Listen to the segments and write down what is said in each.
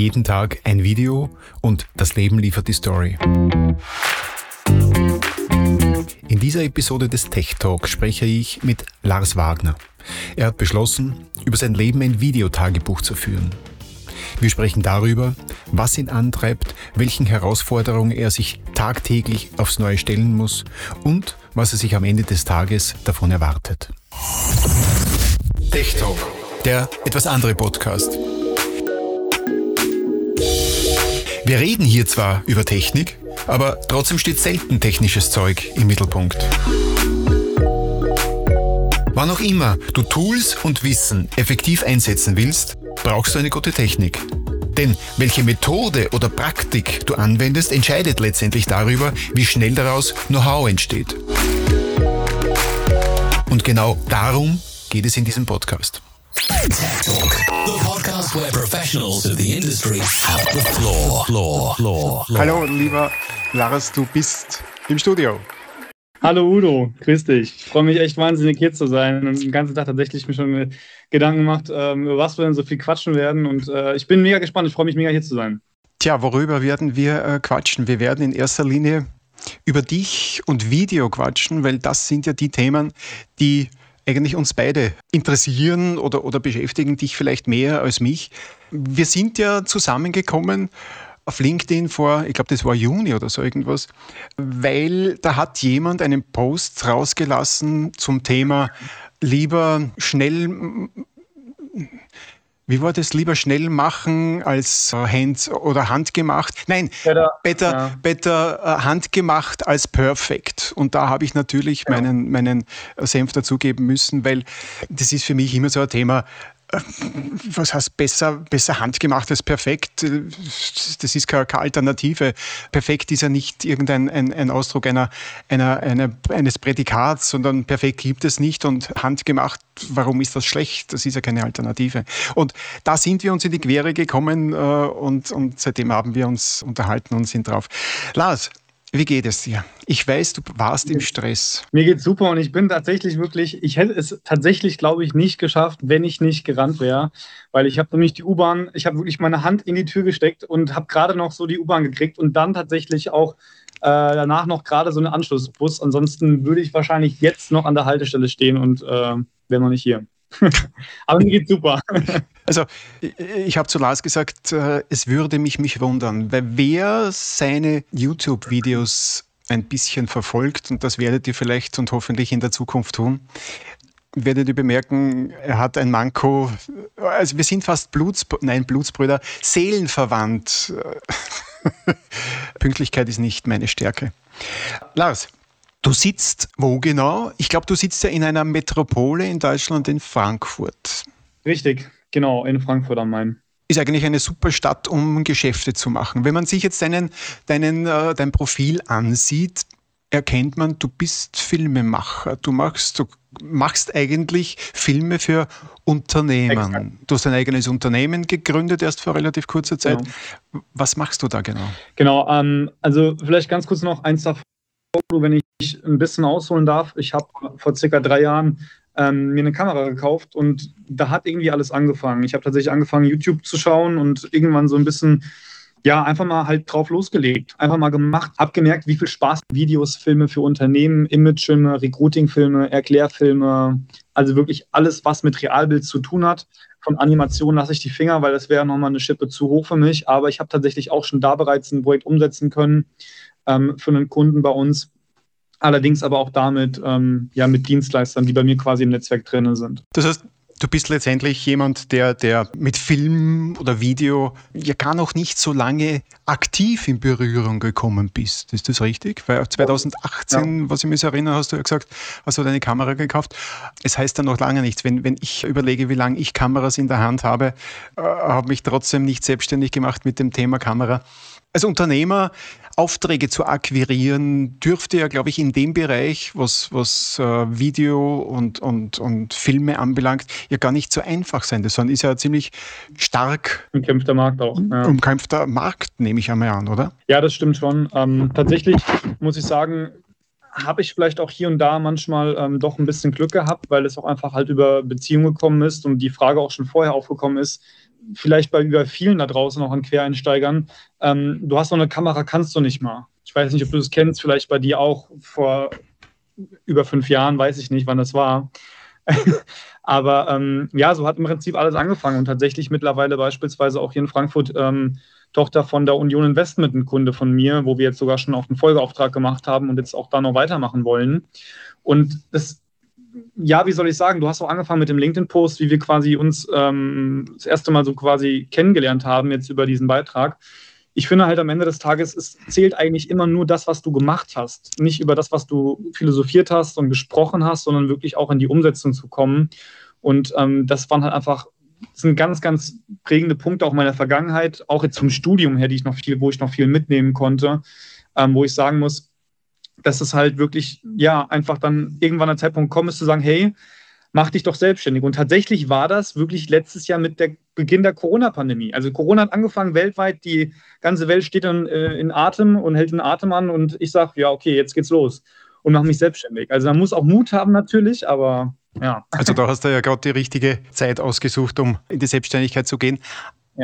Jeden Tag ein Video und das Leben liefert die Story. In dieser Episode des Tech Talk spreche ich mit Lars Wagner. Er hat beschlossen, über sein Leben ein Videotagebuch zu führen. Wir sprechen darüber, was ihn antreibt, welchen Herausforderungen er sich tagtäglich aufs Neue stellen muss und was er sich am Ende des Tages davon erwartet. Tech Talk, der etwas andere Podcast. Wir reden hier zwar über Technik, aber trotzdem steht selten technisches Zeug im Mittelpunkt. Wann auch immer du Tools und Wissen effektiv einsetzen willst, brauchst du eine gute Technik. Denn welche Methode oder Praktik du anwendest, entscheidet letztendlich darüber, wie schnell daraus Know-how entsteht. Und genau darum geht es in diesem Podcast. Tech Talk, the podcast where professionals of the industry have the floor. Floor, floor, floor. Hallo, lieber Lars, du bist im Studio. Hallo Udo, grüß dich. Ich freue mich echt wahnsinnig hier zu sein und den ganzen Tag tatsächlich mir schon Gedanken gemacht, ähm, über was wir denn so viel quatschen werden. Und äh, ich bin mega gespannt, ich freue mich mega hier zu sein. Tja, worüber werden wir äh, quatschen? Wir werden in erster Linie über dich und Video quatschen, weil das sind ja die Themen, die eigentlich uns beide interessieren oder, oder beschäftigen dich vielleicht mehr als mich. Wir sind ja zusammengekommen auf LinkedIn vor, ich glaube, das war Juni oder so irgendwas, weil da hat jemand einen Post rausgelassen zum Thema lieber schnell wie war das? Lieber schnell machen als hand oder handgemacht? Nein, better, better, ja. better uh, handgemacht als perfekt. Und da habe ich natürlich ja. meinen, meinen Senf dazugeben müssen, weil das ist für mich immer so ein Thema was heißt besser, besser handgemacht als perfekt? Das ist keine, Alternative. Perfekt ist ja nicht irgendein ein, ein Ausdruck einer, einer, einer, eines Prädikats, sondern perfekt gibt es nicht und handgemacht, warum ist das schlecht? Das ist ja keine Alternative. Und da sind wir uns in die Quere gekommen äh, und, und seitdem haben wir uns unterhalten und sind drauf. Lars, wie geht es dir? Ich weiß, du warst im Stress. Mir geht's super und ich bin tatsächlich wirklich, ich hätte es tatsächlich, glaube ich, nicht geschafft, wenn ich nicht gerannt wäre, weil ich habe nämlich die U-Bahn, ich habe wirklich meine Hand in die Tür gesteckt und habe gerade noch so die U-Bahn gekriegt und dann tatsächlich auch äh, danach noch gerade so einen Anschlussbus. Ansonsten würde ich wahrscheinlich jetzt noch an der Haltestelle stehen und äh, wäre noch nicht hier. Aber mir geht's super. Also, ich habe zu Lars gesagt, äh, es würde mich mich wundern, weil wer seine YouTube-Videos ein bisschen verfolgt, und das werdet ihr vielleicht und hoffentlich in der Zukunft tun, werdet ihr bemerken, er hat ein Manko, also wir sind fast Bluts, nein, Blutsbrüder, seelenverwandt. Pünktlichkeit ist nicht meine Stärke. Lars, Du sitzt wo genau? Ich glaube, du sitzt ja in einer Metropole in Deutschland, in Frankfurt. Richtig, genau, in Frankfurt am Main. Ist eigentlich eine super Stadt, um Geschäfte zu machen. Wenn man sich jetzt deinen, deinen, äh, dein Profil ansieht, erkennt man, du bist Filmemacher. Du machst, du machst eigentlich Filme für Unternehmen. Exakt. Du hast ein eigenes Unternehmen gegründet, erst vor relativ kurzer Zeit. Genau. Was machst du da genau? Genau, ähm, also vielleicht ganz kurz noch eins davon wenn ich ein bisschen ausholen darf. Ich habe vor circa drei Jahren ähm, mir eine Kamera gekauft und da hat irgendwie alles angefangen. Ich habe tatsächlich angefangen, YouTube zu schauen und irgendwann so ein bisschen, ja, einfach mal halt drauf losgelegt. Einfach mal gemacht, habe gemerkt, wie viel Spaß Videos, Filme für Unternehmen, Imagefilme, Recruiting-Filme, Erklärfilme, also wirklich alles, was mit Realbild zu tun hat. Von Animation lasse ich die Finger, weil das wäre nochmal eine Schippe zu hoch für mich. Aber ich habe tatsächlich auch schon da bereits ein Projekt umsetzen können ähm, für einen Kunden bei uns. Allerdings aber auch damit, ähm, ja, mit Dienstleistern, die bei mir quasi im Netzwerk drin sind. Das heißt, Du bist letztendlich jemand, der, der mit Film oder Video ja gar noch nicht so lange aktiv in Berührung gekommen bist. Ist das richtig? Weil 2018, ja. was ich mich erinnere, hast du ja gesagt, hast du deine Kamera gekauft. Es heißt dann noch lange nichts. Wenn, wenn ich überlege, wie lange ich Kameras in der Hand habe, äh, habe mich trotzdem nicht selbstständig gemacht mit dem Thema Kamera. Als Unternehmer Aufträge zu akquirieren, dürfte ja, glaube ich, in dem Bereich, was, was äh, Video und, und, und Filme anbelangt, ja gar nicht so einfach sein. Das ist ja ziemlich stark umkämpfter Markt auch. Ja. Umkämpfter Markt, nehme ich einmal an, oder? Ja, das stimmt schon. Ähm, tatsächlich muss ich sagen, habe ich vielleicht auch hier und da manchmal ähm, doch ein bisschen Glück gehabt, weil es auch einfach halt über Beziehungen gekommen ist und die Frage auch schon vorher aufgekommen ist, vielleicht bei über vielen da draußen auch an Quereinsteigern, ähm, du hast noch eine Kamera, kannst du nicht mal. Ich weiß nicht, ob du das kennst, vielleicht bei dir auch vor über fünf Jahren, weiß ich nicht, wann das war. Aber ähm, ja, so hat im Prinzip alles angefangen und tatsächlich mittlerweile beispielsweise auch hier in Frankfurt ähm, Tochter von der Union Investment ein Kunde von mir, wo wir jetzt sogar schon auch einen Folgeauftrag gemacht haben und jetzt auch da noch weitermachen wollen. Und das, ja, wie soll ich sagen, du hast auch angefangen mit dem LinkedIn-Post, wie wir quasi uns ähm, das erste Mal so quasi kennengelernt haben jetzt über diesen Beitrag ich finde halt am Ende des Tages, es zählt eigentlich immer nur das, was du gemacht hast. Nicht über das, was du philosophiert hast und gesprochen hast, sondern wirklich auch in die Umsetzung zu kommen. Und ähm, das waren halt einfach, sind ganz, ganz prägende Punkte auch meiner Vergangenheit, auch jetzt zum Studium her, die ich noch viel, wo ich noch viel mitnehmen konnte, ähm, wo ich sagen muss, dass es halt wirklich, ja, einfach dann irgendwann ein Zeitpunkt kommt, ist zu sagen, hey, mach dich doch selbstständig. Und tatsächlich war das wirklich letztes Jahr mit der Beginn der Corona-Pandemie. Also Corona hat angefangen weltweit, die ganze Welt steht dann äh, in Atem und hält den Atem an und ich sage, ja, okay, jetzt geht's los und mache mich selbstständig. Also man muss auch Mut haben natürlich, aber ja. Also da hast du ja gerade die richtige Zeit ausgesucht, um in die Selbstständigkeit zu gehen.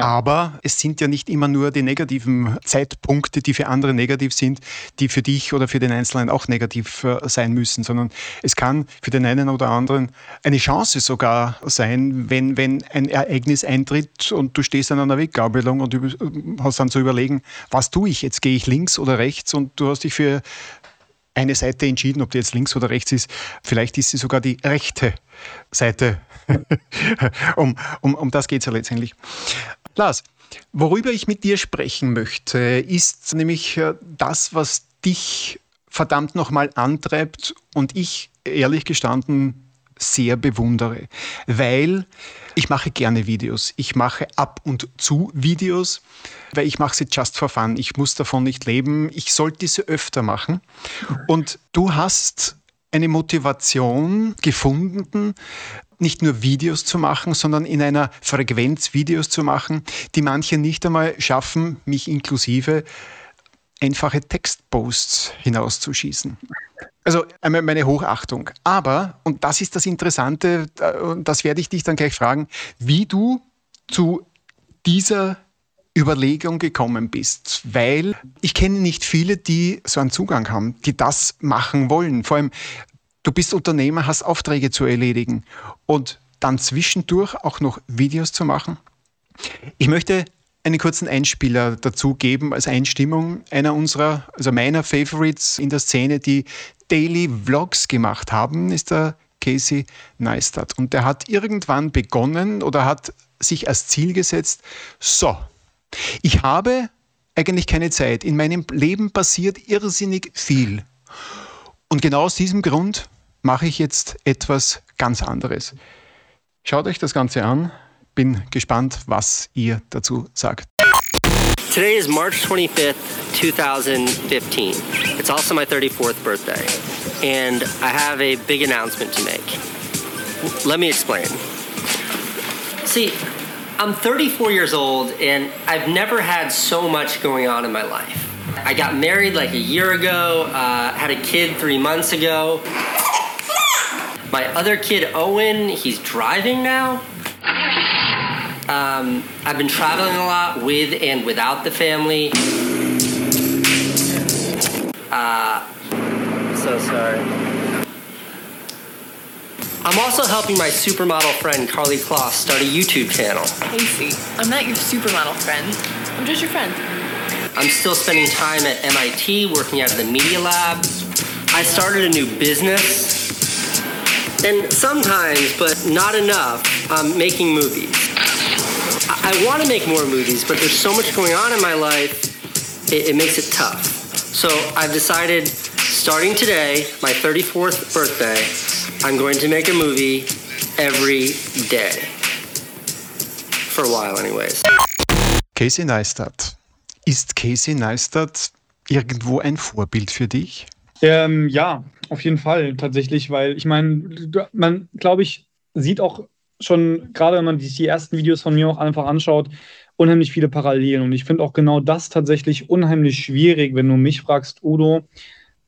Aber es sind ja nicht immer nur die negativen Zeitpunkte, die für andere negativ sind, die für dich oder für den Einzelnen auch negativ äh, sein müssen, sondern es kann für den einen oder anderen eine Chance sogar sein, wenn, wenn ein Ereignis eintritt und du stehst an einer Weggabelung und hast dann zu überlegen, was tue ich jetzt? Gehe ich links oder rechts? Und du hast dich für eine Seite entschieden, ob die jetzt links oder rechts ist. Vielleicht ist sie sogar die rechte Seite. um, um, um das geht es ja letztendlich. Lars, worüber ich mit dir sprechen möchte, ist nämlich äh, das, was dich verdammt nochmal antreibt und ich ehrlich gestanden sehr bewundere, weil ich mache gerne Videos. Ich mache ab und zu Videos, weil ich mache sie just for fun. Ich muss davon nicht leben. Ich sollte diese öfter machen. Und du hast eine Motivation gefunden, nicht nur Videos zu machen, sondern in einer Frequenz Videos zu machen, die manche nicht einmal schaffen, mich inklusive, einfache Textposts hinauszuschießen. Also einmal meine Hochachtung. Aber, und das ist das Interessante, und das werde ich dich dann gleich fragen, wie du zu dieser Überlegung gekommen bist, weil ich kenne nicht viele, die so einen Zugang haben, die das machen wollen. Vor allem, du bist Unternehmer, hast Aufträge zu erledigen und dann zwischendurch auch noch Videos zu machen. Ich möchte einen kurzen Einspieler dazu geben als Einstimmung. Einer unserer, also meiner Favorites in der Szene, die Daily Vlogs gemacht haben, ist der Casey Neistat. Und der hat irgendwann begonnen oder hat sich als Ziel gesetzt, so, ich habe eigentlich keine Zeit. In meinem Leben passiert irrsinnig viel. Und genau aus diesem Grund mache ich jetzt etwas ganz anderes. Schaut euch das Ganze an. Bin gespannt, was ihr dazu sagt. Today is March 25th, 2015. It's also my 34th birthday. And I have a big announcement to make. Let me explain. See, I'm 34 years old and I've never had so much going on in my life. I got married like a year ago, uh, had a kid three months ago. My other kid, Owen, he's driving now. Um, I've been traveling a lot with and without the family. Uh, so sorry. I'm also helping my supermodel friend Carly Kloss start a YouTube channel. Casey, I'm not your supermodel friend. I'm just your friend. I'm still spending time at MIT working out of the Media Lab. I started a new business. And sometimes, but not enough, I'm making movies. I, I want to make more movies, but there's so much going on in my life, it, it makes it tough. So I've decided, starting today, my 34th birthday, I'm going to make a movie every day. For a while, anyways. Casey Neistat. Ist Casey Neistat irgendwo ein Vorbild für dich? Ähm, ja, auf jeden Fall tatsächlich, weil ich meine, man, glaube ich, sieht auch schon, gerade wenn man sich die ersten Videos von mir auch einfach anschaut, unheimlich viele Parallelen. Und ich finde auch genau das tatsächlich unheimlich schwierig, wenn du mich fragst, Udo,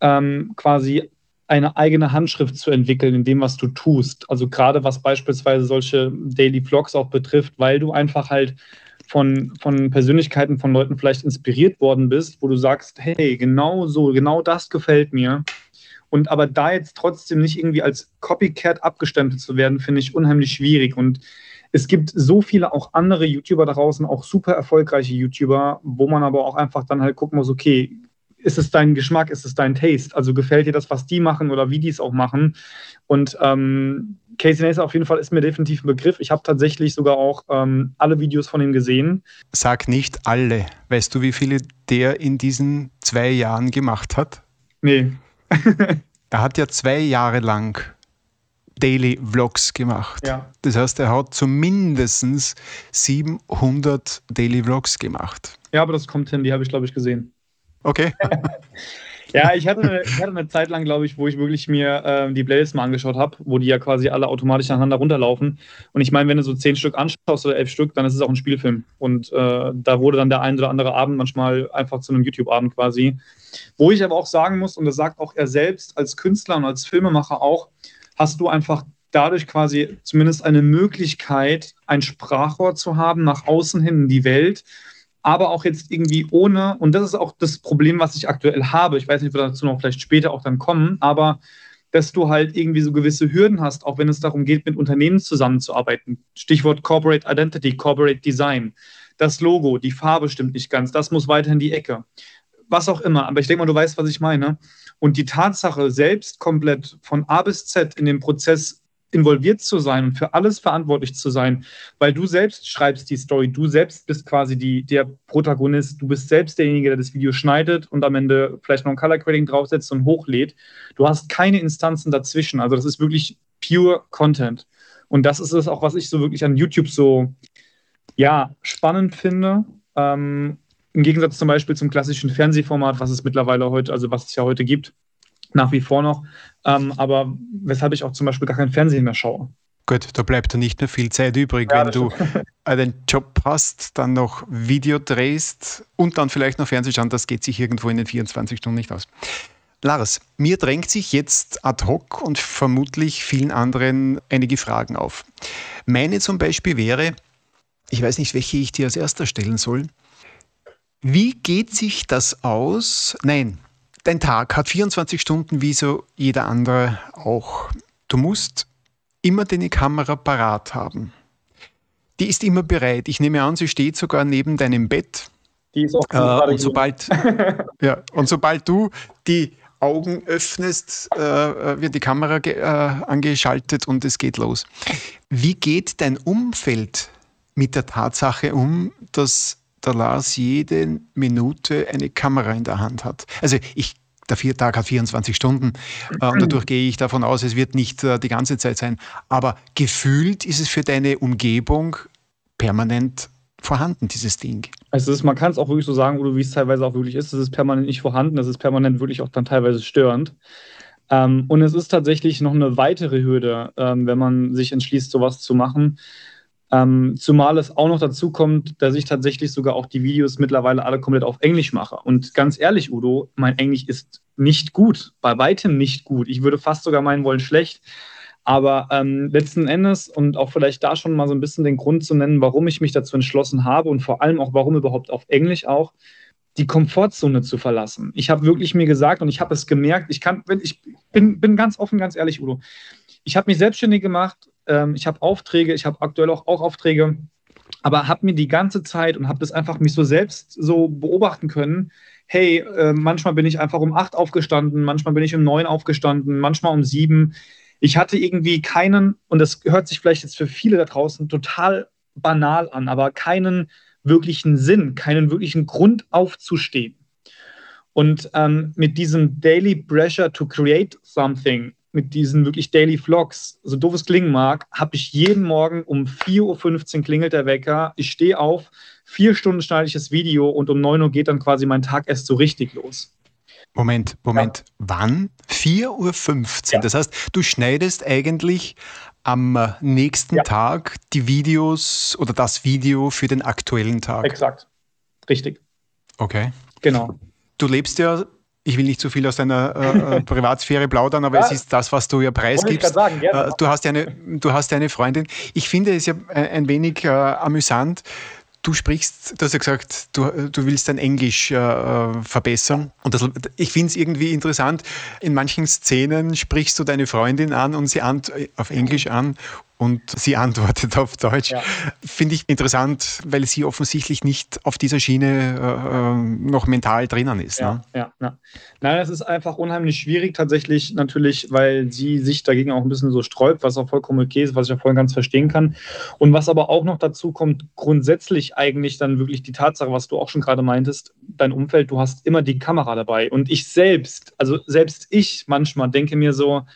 ähm, quasi eine eigene Handschrift zu entwickeln in dem, was du tust. Also gerade was beispielsweise solche Daily Vlogs auch betrifft, weil du einfach halt von, von Persönlichkeiten, von Leuten vielleicht inspiriert worden bist, wo du sagst, hey, genau so, genau das gefällt mir. Und aber da jetzt trotzdem nicht irgendwie als Copycat abgestempelt zu werden, finde ich unheimlich schwierig. Und es gibt so viele auch andere YouTuber draußen, auch super erfolgreiche YouTuber, wo man aber auch einfach dann halt gucken muss, okay, ist es dein Geschmack, ist es dein Taste? Also gefällt dir das, was die machen oder wie die es auch machen? Und ähm, Casey Neistat auf jeden Fall ist mir definitiv ein Begriff. Ich habe tatsächlich sogar auch ähm, alle Videos von ihm gesehen. Sag nicht alle. Weißt du, wie viele der in diesen zwei Jahren gemacht hat? Nee. er hat ja zwei Jahre lang Daily Vlogs gemacht. Ja. Das heißt, er hat zumindest 700 Daily Vlogs gemacht. Ja, aber das kommt hin, die habe ich, glaube ich, gesehen. Okay. ja, ich hatte, eine, ich hatte eine Zeit lang, glaube ich, wo ich wirklich mir äh, die Playlist mal angeschaut habe, wo die ja quasi alle automatisch nacheinander runterlaufen. Und ich meine, wenn du so zehn Stück anschaust oder elf Stück, dann ist es auch ein Spielfilm. Und äh, da wurde dann der ein oder andere Abend manchmal einfach zu einem YouTube-Abend quasi. Wo ich aber auch sagen muss, und das sagt auch er selbst als Künstler und als Filmemacher auch, hast du einfach dadurch quasi zumindest eine Möglichkeit, ein Sprachrohr zu haben nach außen hin in die Welt aber auch jetzt irgendwie ohne, und das ist auch das Problem, was ich aktuell habe. Ich weiß nicht, ob wir dazu noch vielleicht später auch dann kommen, aber dass du halt irgendwie so gewisse Hürden hast, auch wenn es darum geht, mit Unternehmen zusammenzuarbeiten. Stichwort Corporate Identity, Corporate Design. Das Logo, die Farbe stimmt nicht ganz, das muss weiter in die Ecke. Was auch immer, aber ich denke mal, du weißt, was ich meine. Und die Tatsache, selbst komplett von A bis Z in den Prozess involviert zu sein und für alles verantwortlich zu sein, weil du selbst schreibst die Story, du selbst bist quasi die, der Protagonist, du bist selbst derjenige, der das Video schneidet und am Ende vielleicht noch ein Color Grading draufsetzt und hochlädt. Du hast keine Instanzen dazwischen, also das ist wirklich pure Content. Und das ist es auch, was ich so wirklich an YouTube so, ja, spannend finde. Ähm, Im Gegensatz zum Beispiel zum klassischen Fernsehformat, was es mittlerweile heute, also was es ja heute gibt, nach wie vor noch. Ähm, aber weshalb ich auch zum Beispiel gar kein Fernsehen mehr schaue. Gut, da bleibt dann nicht mehr viel Zeit übrig, ja, wenn du einen Job hast, dann noch Video drehst und dann vielleicht noch Fernsehen schauen. Das geht sich irgendwo in den 24 Stunden nicht aus. Lars, mir drängt sich jetzt ad hoc und vermutlich vielen anderen einige Fragen auf. Meine zum Beispiel wäre, ich weiß nicht, welche ich dir als erster stellen soll. Wie geht sich das aus? Nein, Dein Tag hat 24 Stunden wie so jeder andere auch. Du musst immer deine Kamera parat haben. Die ist immer bereit. Ich nehme an, sie steht sogar neben deinem Bett. Die ist auch äh, und sobald, ja, und sobald du die Augen öffnest, äh, wird die Kamera äh, angeschaltet und es geht los. Wie geht dein Umfeld mit der Tatsache um, dass der Lars jede Minute eine Kamera in der Hand hat. Also ich der Tag hat 24 Stunden äh, und dadurch gehe ich davon aus, es wird nicht äh, die ganze Zeit sein. Aber gefühlt ist es für deine Umgebung permanent vorhanden, dieses Ding. Also ist, man kann es auch wirklich so sagen, wie es teilweise auch wirklich ist. Es ist permanent nicht vorhanden, es ist permanent wirklich auch dann teilweise störend. Ähm, und es ist tatsächlich noch eine weitere Hürde, ähm, wenn man sich entschließt, sowas zu machen. Ähm, zumal es auch noch dazu kommt, dass ich tatsächlich sogar auch die Videos mittlerweile alle komplett auf Englisch mache. Und ganz ehrlich, Udo, mein Englisch ist nicht gut, bei weitem nicht gut. Ich würde fast sogar meinen wollen schlecht. Aber ähm, letzten Endes und auch vielleicht da schon mal so ein bisschen den Grund zu nennen, warum ich mich dazu entschlossen habe und vor allem auch warum überhaupt auf Englisch auch, die Komfortzone zu verlassen. Ich habe wirklich mir gesagt und ich habe es gemerkt, ich kann, ich bin, bin ganz offen, ganz ehrlich, Udo. Ich habe mich selbstständig gemacht ähm, ich habe Aufträge, ich habe aktuell auch, auch Aufträge, aber habe mir die ganze Zeit und habe das einfach mich so selbst so beobachten können. Hey, äh, manchmal bin ich einfach um acht aufgestanden, manchmal bin ich um neun aufgestanden, manchmal um sieben. Ich hatte irgendwie keinen, und das hört sich vielleicht jetzt für viele da draußen total banal an, aber keinen wirklichen Sinn, keinen wirklichen Grund aufzustehen. Und ähm, mit diesem Daily Pressure to Create Something mit diesen wirklich Daily Vlogs, so doof es klingen mag, habe ich jeden Morgen um 4.15 Uhr klingelt der Wecker, ich stehe auf, vier Stunden schneide ich das Video und um 9 Uhr geht dann quasi mein Tag erst so richtig los. Moment, Moment, ja. wann? 4.15 Uhr? Ja. Das heißt, du schneidest eigentlich am nächsten ja. Tag die Videos oder das Video für den aktuellen Tag. Exakt. Richtig. Okay. Genau. Du lebst ja ich will nicht zu viel aus deiner äh, äh Privatsphäre plaudern, aber ja, es ist das, was du ja preisgibst. Äh, du, hast ja eine, du hast eine Freundin. Ich finde es ja ein wenig äh, amüsant. Du sprichst, du hast ja gesagt, du, du willst dein Englisch äh, verbessern. Und das, ich finde es irgendwie interessant. In manchen Szenen sprichst du deine Freundin an und sie an, auf Englisch an und sie antwortet auf Deutsch. Ja. Finde ich interessant, weil sie offensichtlich nicht auf dieser Schiene äh, äh, noch mental drinnen ist. Ja, ne? ja, ja. Nein, es ist einfach unheimlich schwierig tatsächlich natürlich, weil sie sich dagegen auch ein bisschen so sträubt, was auch vollkommen okay ist, was ich ja voll ganz verstehen kann. Und was aber auch noch dazu kommt, grundsätzlich eigentlich dann wirklich die Tatsache, was du auch schon gerade meintest, dein Umfeld, du hast immer die Kamera dabei. Und ich selbst, also selbst ich manchmal denke mir so,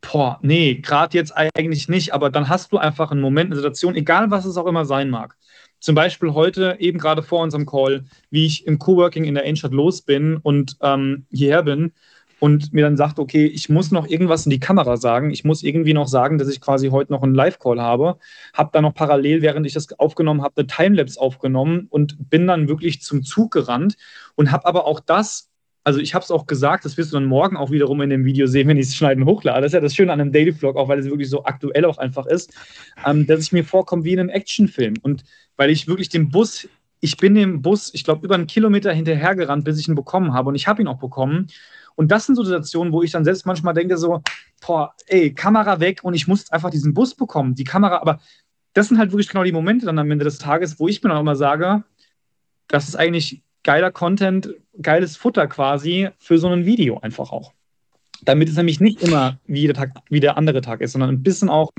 boah, nee, gerade jetzt eigentlich nicht, aber dann hast du einfach einen Moment, eine Situation, egal was es auch immer sein mag. Zum Beispiel heute, eben gerade vor unserem Call, wie ich im Coworking in der Innenstadt los bin und ähm, hierher bin und mir dann sagt, okay, ich muss noch irgendwas in die Kamera sagen. Ich muss irgendwie noch sagen, dass ich quasi heute noch einen Live-Call habe. Habe dann noch parallel, während ich das aufgenommen habe, eine Timelapse aufgenommen und bin dann wirklich zum Zug gerannt und habe aber auch das also ich habe es auch gesagt, das wirst du dann morgen auch wiederum in dem Video sehen, wenn ich es schneiden hochlade. Das ist ja das Schöne an einem Daily Vlog, auch weil es wirklich so aktuell auch einfach ist, ähm, dass ich mir vorkomme wie in einem Actionfilm. Und weil ich wirklich den Bus, ich bin dem Bus, ich glaube, über einen Kilometer hinterhergerannt, bis ich ihn bekommen habe. Und ich habe ihn auch bekommen. Und das sind so Situationen, wo ich dann selbst manchmal denke, so, boah, ey, Kamera weg und ich muss einfach diesen Bus bekommen. Die Kamera, aber das sind halt wirklich genau die Momente dann am Ende des Tages, wo ich mir dann auch immer sage, das ist eigentlich geiler Content, geiles Futter quasi für so ein Video einfach auch. Damit es nämlich nicht immer wie der, Tag, wie der andere Tag ist, sondern ein bisschen auch,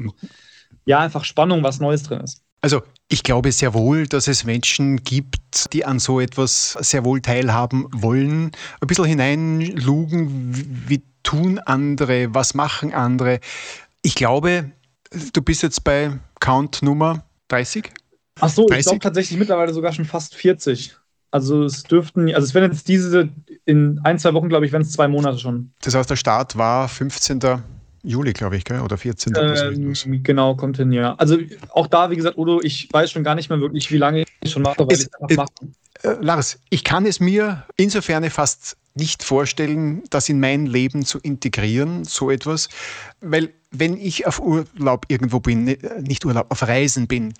ja, einfach Spannung, was Neues drin ist. Also ich glaube sehr wohl, dass es Menschen gibt, die an so etwas sehr wohl teilhaben wollen, ein bisschen hineinlugen, wie, wie tun andere, was machen andere. Ich glaube, du bist jetzt bei Count Nummer 30? Ach so, 30? ich glaube tatsächlich mittlerweile sogar schon fast 40. Also es dürften, also es werden jetzt diese, in ein, zwei Wochen, glaube ich, werden es zwei Monate schon. Das heißt, der Start war 15. Juli, glaube ich, gell? oder 14. Ähm, genau, kommt hin, ja. Also auch da, wie gesagt, Udo, ich weiß schon gar nicht mehr wirklich, wie lange ich schon mache, weil es, ich es mache. Äh, Lars, ich kann es mir insofern fast nicht vorstellen, das in mein Leben zu integrieren, so etwas, weil wenn ich auf Urlaub irgendwo bin, ne, nicht Urlaub, auf Reisen bin,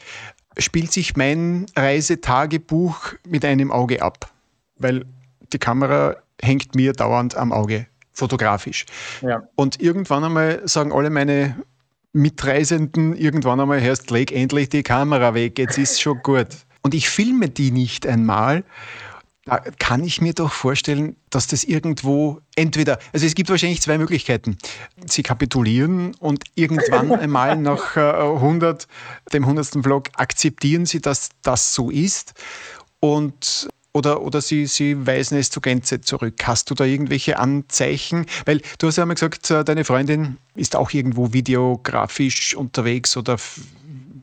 spielt sich mein Reisetagebuch mit einem Auge ab, weil die Kamera hängt mir dauernd am Auge, fotografisch. Ja. Und irgendwann einmal sagen alle meine Mitreisenden, irgendwann einmal hörst, leg endlich die Kamera weg, jetzt ist schon gut. Und ich filme die nicht einmal da kann ich mir doch vorstellen, dass das irgendwo entweder, also es gibt wahrscheinlich zwei Möglichkeiten. Sie kapitulieren und irgendwann einmal nach 100, äh, dem 100. Vlog akzeptieren sie, dass das so ist und oder, oder sie, sie weisen es zur Gänze zurück. Hast du da irgendwelche Anzeichen? Weil du hast ja einmal gesagt, äh, deine Freundin ist auch irgendwo videografisch unterwegs oder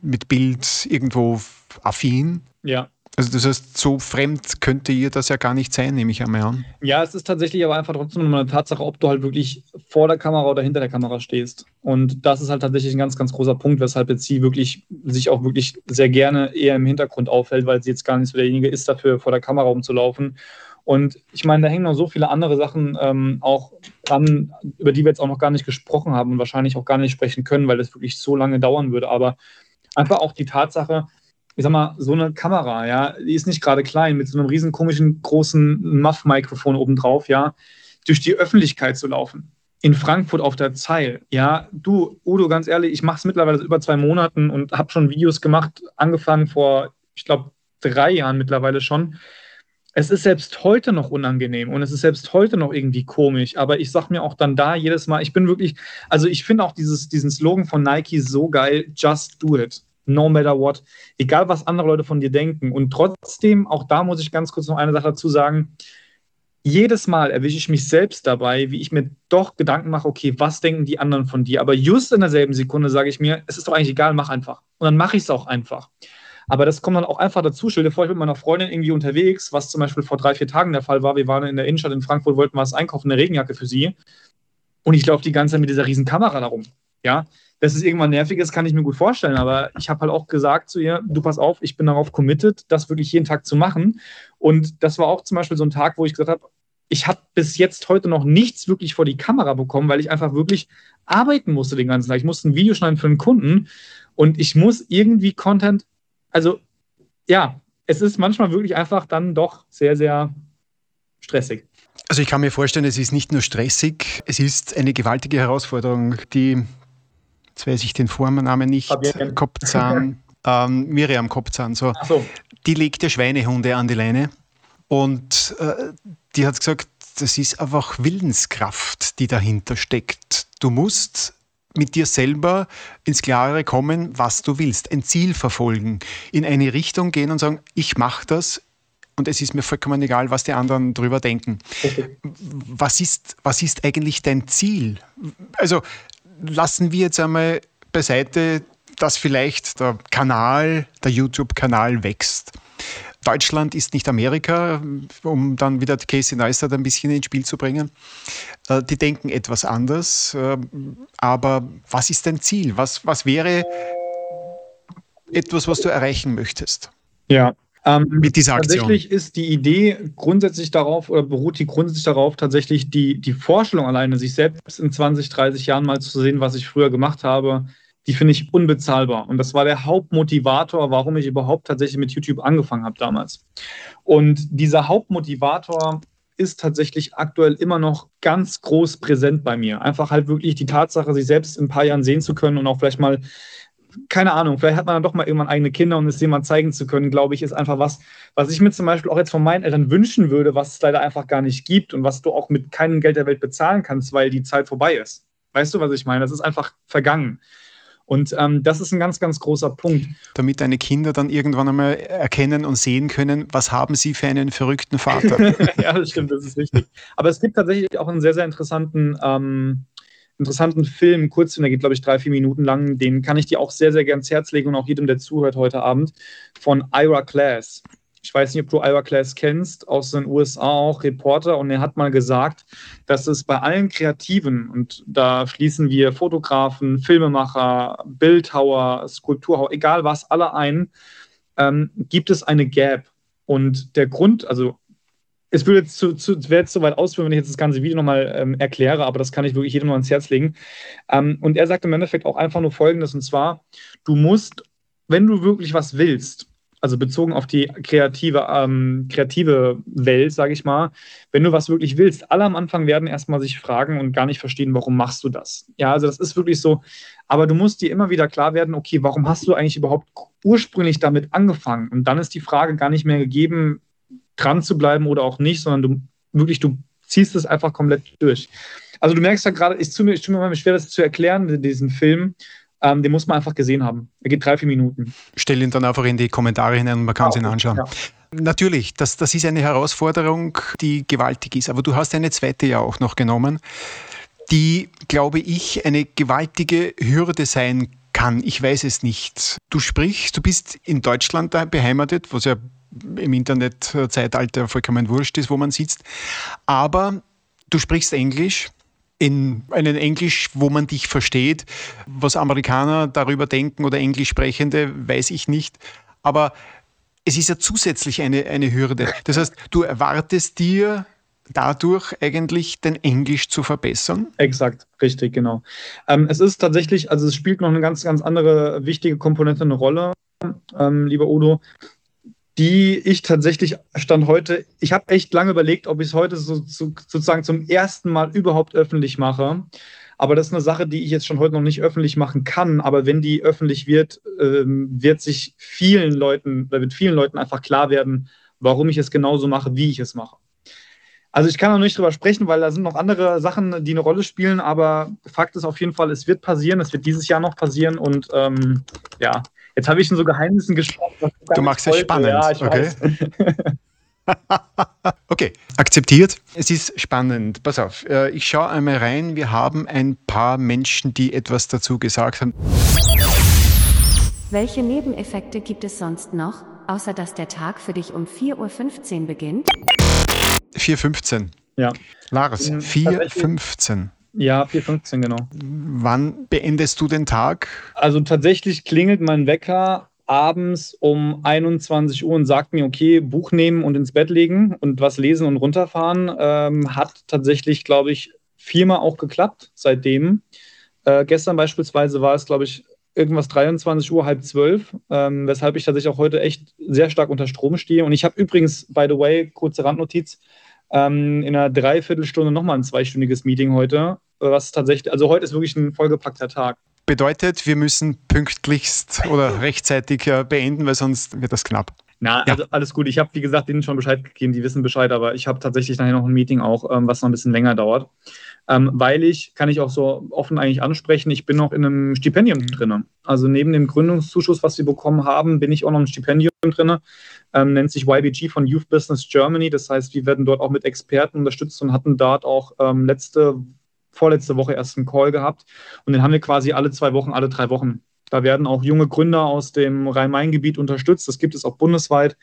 mit Bild irgendwo affin. Ja. Also das heißt, so fremd könnte ihr das ja gar nicht sein, nehme ich einmal an. Ja, es ist tatsächlich aber einfach trotzdem eine Tatsache, ob du halt wirklich vor der Kamera oder hinter der Kamera stehst. Und das ist halt tatsächlich ein ganz, ganz großer Punkt, weshalb jetzt sie wirklich sich auch wirklich sehr gerne eher im Hintergrund aufhält, weil sie jetzt gar nicht so derjenige ist, dafür vor der Kamera rumzulaufen. Und ich meine, da hängen noch so viele andere Sachen ähm, auch dran, über die wir jetzt auch noch gar nicht gesprochen haben und wahrscheinlich auch gar nicht sprechen können, weil das wirklich so lange dauern würde. Aber einfach auch die Tatsache, ich sag mal, so eine Kamera, ja, die ist nicht gerade klein, mit so einem riesen komischen großen Muff-Mikrofon obendrauf, ja, durch die Öffentlichkeit zu laufen. In Frankfurt auf der Zeil, ja, du, Udo, ganz ehrlich, ich mache es mittlerweile über zwei Monaten und habe schon Videos gemacht, angefangen vor, ich glaube, drei Jahren mittlerweile schon. Es ist selbst heute noch unangenehm und es ist selbst heute noch irgendwie komisch, aber ich sag mir auch dann da jedes Mal, ich bin wirklich, also ich finde auch dieses, diesen Slogan von Nike so geil, just do it no matter what, egal was andere Leute von dir denken. Und trotzdem, auch da muss ich ganz kurz noch eine Sache dazu sagen, jedes Mal erwische ich mich selbst dabei, wie ich mir doch Gedanken mache, okay, was denken die anderen von dir? Aber just in derselben Sekunde sage ich mir, es ist doch eigentlich egal, mach einfach. Und dann mache ich es auch einfach. Aber das kommt dann auch einfach dazu. Stell dir vor, ich bin mit meiner Freundin irgendwie unterwegs, was zum Beispiel vor drei, vier Tagen der Fall war. Wir waren in der Innenstadt in Frankfurt, wollten was einkaufen, eine Regenjacke für sie. Und ich laufe die ganze Zeit mit dieser riesen Kamera darum. Ja, dass es irgendwann nervig ist, kann ich mir gut vorstellen. Aber ich habe halt auch gesagt zu ihr, du pass auf, ich bin darauf committed, das wirklich jeden Tag zu machen. Und das war auch zum Beispiel so ein Tag, wo ich gesagt habe, ich habe bis jetzt heute noch nichts wirklich vor die Kamera bekommen, weil ich einfach wirklich arbeiten musste den ganzen Tag. Ich musste ein Video schneiden für einen Kunden und ich muss irgendwie Content, also ja, es ist manchmal wirklich einfach dann doch sehr, sehr stressig. Also ich kann mir vorstellen, es ist nicht nur stressig, es ist eine gewaltige Herausforderung, die, jetzt weiß ich den Vornamen nicht, Kopfzahn, ähm, Miriam Kopfzahn, so. so. Die legt ja Schweinehunde an die Leine und äh, die hat gesagt, das ist einfach Willenskraft, die dahinter steckt. Du musst mit dir selber ins Klare kommen, was du willst, ein Ziel verfolgen, in eine Richtung gehen und sagen, ich mache das und es ist mir vollkommen egal, was die anderen drüber denken. Okay. Was, ist, was ist eigentlich dein Ziel? Also lassen wir jetzt einmal beiseite, dass vielleicht der Kanal, der YouTube-Kanal wächst. Deutschland ist nicht Amerika, um dann wieder Casey Neistat ein bisschen ins Spiel zu bringen. Äh, die denken etwas anders. Äh, aber was ist dein Ziel? Was, was wäre etwas, was du erreichen möchtest? Ja, ähm, mit dieser Aktion. Tatsächlich ist die Idee grundsätzlich darauf oder beruht die grundsätzlich darauf, tatsächlich die, die Vorstellung alleine, sich selbst in 20, 30 Jahren mal zu sehen, was ich früher gemacht habe, die finde ich unbezahlbar. Und das war der Hauptmotivator, warum ich überhaupt tatsächlich mit YouTube angefangen habe damals. Und dieser Hauptmotivator ist tatsächlich aktuell immer noch ganz groß präsent bei mir. Einfach halt wirklich die Tatsache, sich selbst in ein paar Jahren sehen zu können und auch vielleicht mal, keine Ahnung, vielleicht hat man dann doch mal irgendwann eigene Kinder und es jemand zeigen zu können, glaube ich, ist einfach was, was ich mir zum Beispiel auch jetzt von meinen Eltern wünschen würde, was es leider einfach gar nicht gibt und was du auch mit keinem Geld der Welt bezahlen kannst, weil die Zeit vorbei ist. Weißt du, was ich meine? Das ist einfach vergangen. Und ähm, das ist ein ganz, ganz großer Punkt. Damit deine Kinder dann irgendwann einmal erkennen und sehen können, was haben sie für einen verrückten Vater. ja, das stimmt, das ist richtig. Aber es gibt tatsächlich auch einen sehr, sehr interessanten, ähm, interessanten Film, Kurzfilm, der geht, glaube ich, drei, vier Minuten lang. Den kann ich dir auch sehr, sehr gerne ans Herz legen und auch jedem, der zuhört heute Abend, von Ira Class ich weiß nicht, ob du Ira Class kennst, aus den USA auch Reporter, und er hat mal gesagt, dass es bei allen Kreativen, und da schließen wir Fotografen, Filmemacher, Bildhauer, Skulpturhauer, egal was, alle ein, ähm, gibt es eine Gap. Und der Grund, also es würde jetzt zu, zu, wäre zu weit ausführen, wenn ich jetzt das ganze Video nochmal ähm, erkläre, aber das kann ich wirklich jedem nur ans Herz legen. Ähm, und er sagt im Endeffekt auch einfach nur Folgendes, und zwar, du musst, wenn du wirklich was willst, also bezogen auf die kreative, ähm, kreative Welt, sage ich mal, wenn du was wirklich willst, alle am Anfang werden erstmal sich fragen und gar nicht verstehen, warum machst du das? Ja, also das ist wirklich so, aber du musst dir immer wieder klar werden, okay, warum hast du eigentlich überhaupt ursprünglich damit angefangen? Und dann ist die Frage gar nicht mehr gegeben, dran zu bleiben oder auch nicht, sondern du wirklich, du ziehst es einfach komplett durch. Also du merkst ja gerade, ich tue mir, ich tue mir schwer, das zu erklären, diesen Film, ähm, den muss man einfach gesehen haben. Er geht drei, vier Minuten. Stell ihn dann einfach in die Kommentare hinein und man kann ja, ihn anschauen. Ja. Natürlich, das, das ist eine Herausforderung, die gewaltig ist. Aber du hast eine zweite ja auch noch genommen, die, glaube ich, eine gewaltige Hürde sein kann. Ich weiß es nicht. Du sprichst, du bist in Deutschland beheimatet, was ja im Internetzeitalter vollkommen wurscht ist, wo man sitzt. Aber du sprichst Englisch in einem Englisch, wo man dich versteht. Was Amerikaner darüber denken oder Englischsprechende, weiß ich nicht. Aber es ist ja zusätzlich eine, eine Hürde. Das heißt, du erwartest dir dadurch eigentlich dein Englisch zu verbessern? Exakt, richtig, genau. Ähm, es ist tatsächlich, also es spielt noch eine ganz, ganz andere wichtige Komponente eine Rolle, ähm, lieber Udo die ich tatsächlich stand heute, ich habe echt lange überlegt, ob ich es heute so, so, sozusagen zum ersten Mal überhaupt öffentlich mache. Aber das ist eine Sache, die ich jetzt schon heute noch nicht öffentlich machen kann. Aber wenn die öffentlich wird, ähm, wird sich vielen Leuten, wird vielen Leuten einfach klar werden, warum ich es genauso mache, wie ich es mache. Also ich kann noch nicht drüber sprechen, weil da sind noch andere Sachen, die eine Rolle spielen, aber Fakt ist auf jeden Fall, es wird passieren, es wird dieses Jahr noch passieren und ähm, ja, Jetzt habe ich schon so Geheimnissen gesprochen. Du machst es spannend. Ja, ich okay. okay, akzeptiert. Es ist spannend. Pass auf, äh, ich schaue einmal rein. Wir haben ein paar Menschen, die etwas dazu gesagt haben. Welche Nebeneffekte gibt es sonst noch, außer dass der Tag für dich um 4.15 Uhr beginnt? 4.15 Uhr. Ja. Lars, 4.15 Uhr. Ja, 4.15 genau. Wann beendest du den Tag? Also tatsächlich klingelt mein Wecker abends um 21 Uhr und sagt mir, okay, Buch nehmen und ins Bett legen und was lesen und runterfahren. Ähm, hat tatsächlich, glaube ich, viermal auch geklappt seitdem. Äh, gestern beispielsweise war es, glaube ich, irgendwas 23 Uhr, halb zwölf, ähm, weshalb ich tatsächlich auch heute echt sehr stark unter Strom stehe. Und ich habe übrigens, by the way, kurze Randnotiz, ähm, in einer Dreiviertelstunde nochmal ein zweistündiges Meeting heute, was tatsächlich, also heute ist wirklich ein vollgepackter Tag. Bedeutet, wir müssen pünktlichst oder rechtzeitig äh, beenden, weil sonst wird das knapp. Na, ja. also alles gut. Ich habe, wie gesagt, denen schon Bescheid gegeben, die wissen Bescheid, aber ich habe tatsächlich nachher noch ein Meeting auch, ähm, was noch ein bisschen länger dauert. Ähm, weil ich, kann ich auch so offen eigentlich ansprechen, ich bin noch in einem Stipendium drin. Also neben dem Gründungszuschuss, was wir bekommen haben, bin ich auch noch im Stipendium drin. Ähm, nennt sich YBG von Youth Business Germany. Das heißt, wir werden dort auch mit Experten unterstützt und hatten dort auch ähm, letzte, vorletzte Woche erst einen Call gehabt. Und den haben wir quasi alle zwei Wochen, alle drei Wochen da werden auch junge Gründer aus dem Rhein-Main-Gebiet unterstützt. Das gibt es auch bundesweit.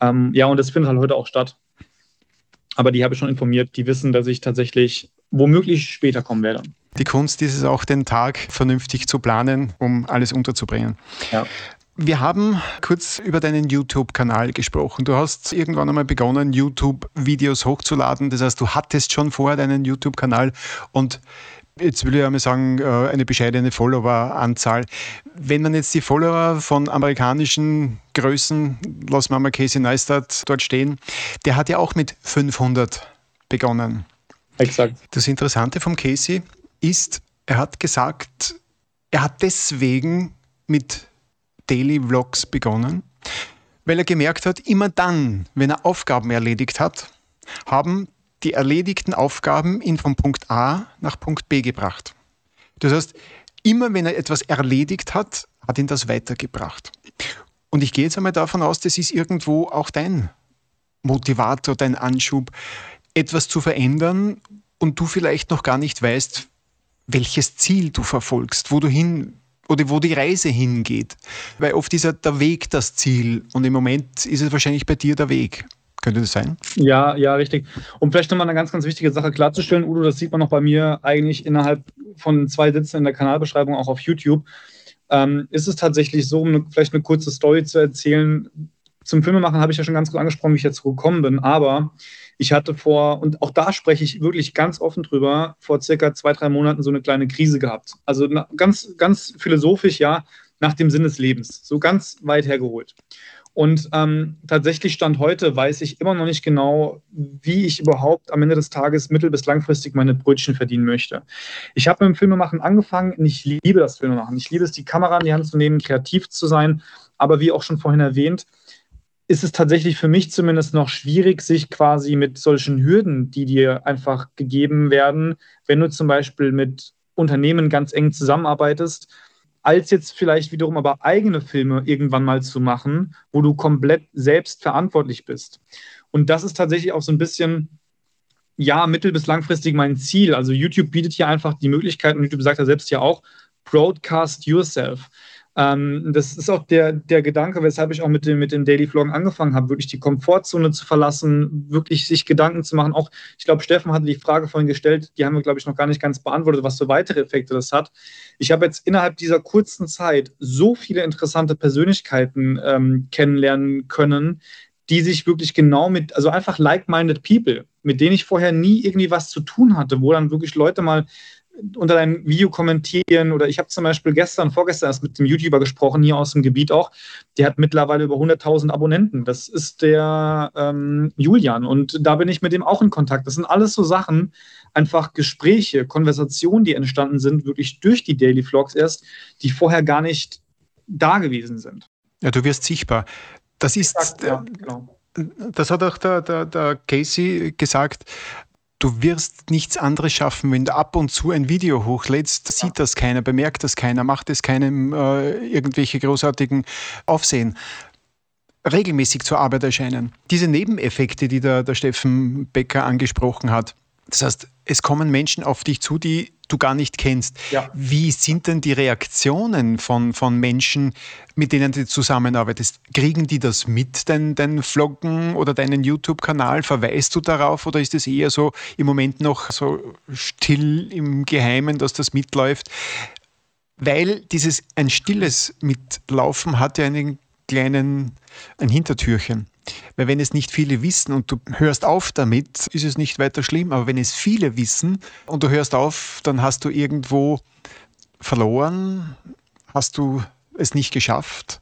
Ähm, ja, und das findet halt heute auch statt. Aber die habe ich schon informiert. Die wissen, dass ich tatsächlich womöglich später kommen werde. Die Kunst ist es auch, den Tag vernünftig zu planen, um alles unterzubringen. Ja. Wir haben kurz über deinen YouTube-Kanal gesprochen. Du hast irgendwann einmal begonnen, YouTube-Videos hochzuladen. Das heißt, du hattest schon vorher deinen YouTube-Kanal und jetzt will ich einmal sagen, äh, eine bescheidene Follower-Anzahl. Wenn man jetzt die Follower von amerikanischen Größen, wir mal Casey Neistat dort stehen, der hat ja auch mit 500 begonnen. Exakt. Das Interessante vom Casey ist, er hat gesagt, er hat deswegen mit Daily Vlogs begonnen, weil er gemerkt hat, immer dann, wenn er Aufgaben erledigt hat, haben die erledigten Aufgaben ihn von Punkt A nach Punkt B gebracht. Das heißt, immer wenn er etwas erledigt hat, hat ihn das weitergebracht. Und ich gehe jetzt einmal davon aus, das ist irgendwo auch dein Motivator, dein Anschub, etwas zu verändern und du vielleicht noch gar nicht weißt, welches Ziel du verfolgst, wo du hin oder wo die Reise hingeht. Weil oft ist ja der Weg das Ziel und im Moment ist es wahrscheinlich bei dir der Weg. Könnte das sein? Ja, ja, richtig. Um vielleicht nochmal eine ganz, ganz wichtige Sache klarzustellen, Udo, das sieht man noch bei mir eigentlich innerhalb von zwei Sätzen in der Kanalbeschreibung auch auf YouTube. Ähm, ist es tatsächlich so, um eine, vielleicht eine kurze Story zu erzählen? Zum Filmemachen habe ich ja schon ganz gut angesprochen, wie ich jetzt gekommen bin, aber ich hatte vor, und auch da spreche ich wirklich ganz offen drüber, vor circa zwei, drei Monaten so eine kleine Krise gehabt. Also ganz, ganz philosophisch, ja, nach dem Sinn des Lebens. So ganz weit hergeholt. Und ähm, tatsächlich Stand heute weiß ich immer noch nicht genau, wie ich überhaupt am Ende des Tages mittel- bis langfristig meine Brötchen verdienen möchte. Ich habe mit dem Filmemachen angefangen und ich liebe das Filmemachen. Ich liebe es, die Kamera in die Hand zu nehmen, kreativ zu sein. Aber wie auch schon vorhin erwähnt, ist es tatsächlich für mich zumindest noch schwierig, sich quasi mit solchen Hürden, die dir einfach gegeben werden, wenn du zum Beispiel mit Unternehmen ganz eng zusammenarbeitest, als jetzt vielleicht wiederum aber eigene Filme irgendwann mal zu machen, wo du komplett selbst verantwortlich bist. Und das ist tatsächlich auch so ein bisschen, ja, mittel- bis langfristig mein Ziel. Also YouTube bietet hier einfach die Möglichkeit, und YouTube sagt ja selbst ja auch, broadcast yourself. Ähm, das ist auch der, der Gedanke, weshalb ich auch mit dem, mit dem Daily Vloggen angefangen habe, wirklich die Komfortzone zu verlassen, wirklich sich Gedanken zu machen. Auch, ich glaube, Steffen hatte die Frage vorhin gestellt, die haben wir, glaube ich, noch gar nicht ganz beantwortet, was für weitere Effekte das hat. Ich habe jetzt innerhalb dieser kurzen Zeit so viele interessante Persönlichkeiten ähm, kennenlernen können, die sich wirklich genau mit, also einfach like-minded people, mit denen ich vorher nie irgendwie was zu tun hatte, wo dann wirklich Leute mal unter deinem Video kommentieren oder ich habe zum Beispiel gestern, vorgestern erst mit dem YouTuber gesprochen, hier aus dem Gebiet auch, der hat mittlerweile über 100.000 Abonnenten. Das ist der ähm, Julian und da bin ich mit dem auch in Kontakt. Das sind alles so Sachen, einfach Gespräche, Konversationen, die entstanden sind, wirklich durch die Daily Vlogs erst, die vorher gar nicht da gewesen sind. Ja, du wirst sichtbar. Das ist, ja, genau. das hat auch der, der, der Casey gesagt, Du wirst nichts anderes schaffen, wenn du ab und zu ein Video hochlädst, sieht das keiner, bemerkt das keiner, macht es keinem äh, irgendwelche großartigen Aufsehen. Regelmäßig zur Arbeit erscheinen. Diese Nebeneffekte, die der, der Steffen Becker angesprochen hat, das heißt, es kommen Menschen auf dich zu, die du gar nicht kennst. Ja. Wie sind denn die Reaktionen von, von Menschen, mit denen du zusammenarbeitest? Kriegen die das mit, dein, dein Vloggen oder deinen YouTube-Kanal? Verweist du darauf oder ist es eher so im Moment noch so still im Geheimen, dass das mitläuft? Weil dieses ein stilles Mitlaufen hat ja einen kleinen ein Hintertürchen. Weil wenn es nicht viele wissen und du hörst auf damit, ist es nicht weiter schlimm. Aber wenn es viele wissen und du hörst auf, dann hast du irgendwo verloren, hast du es nicht geschafft.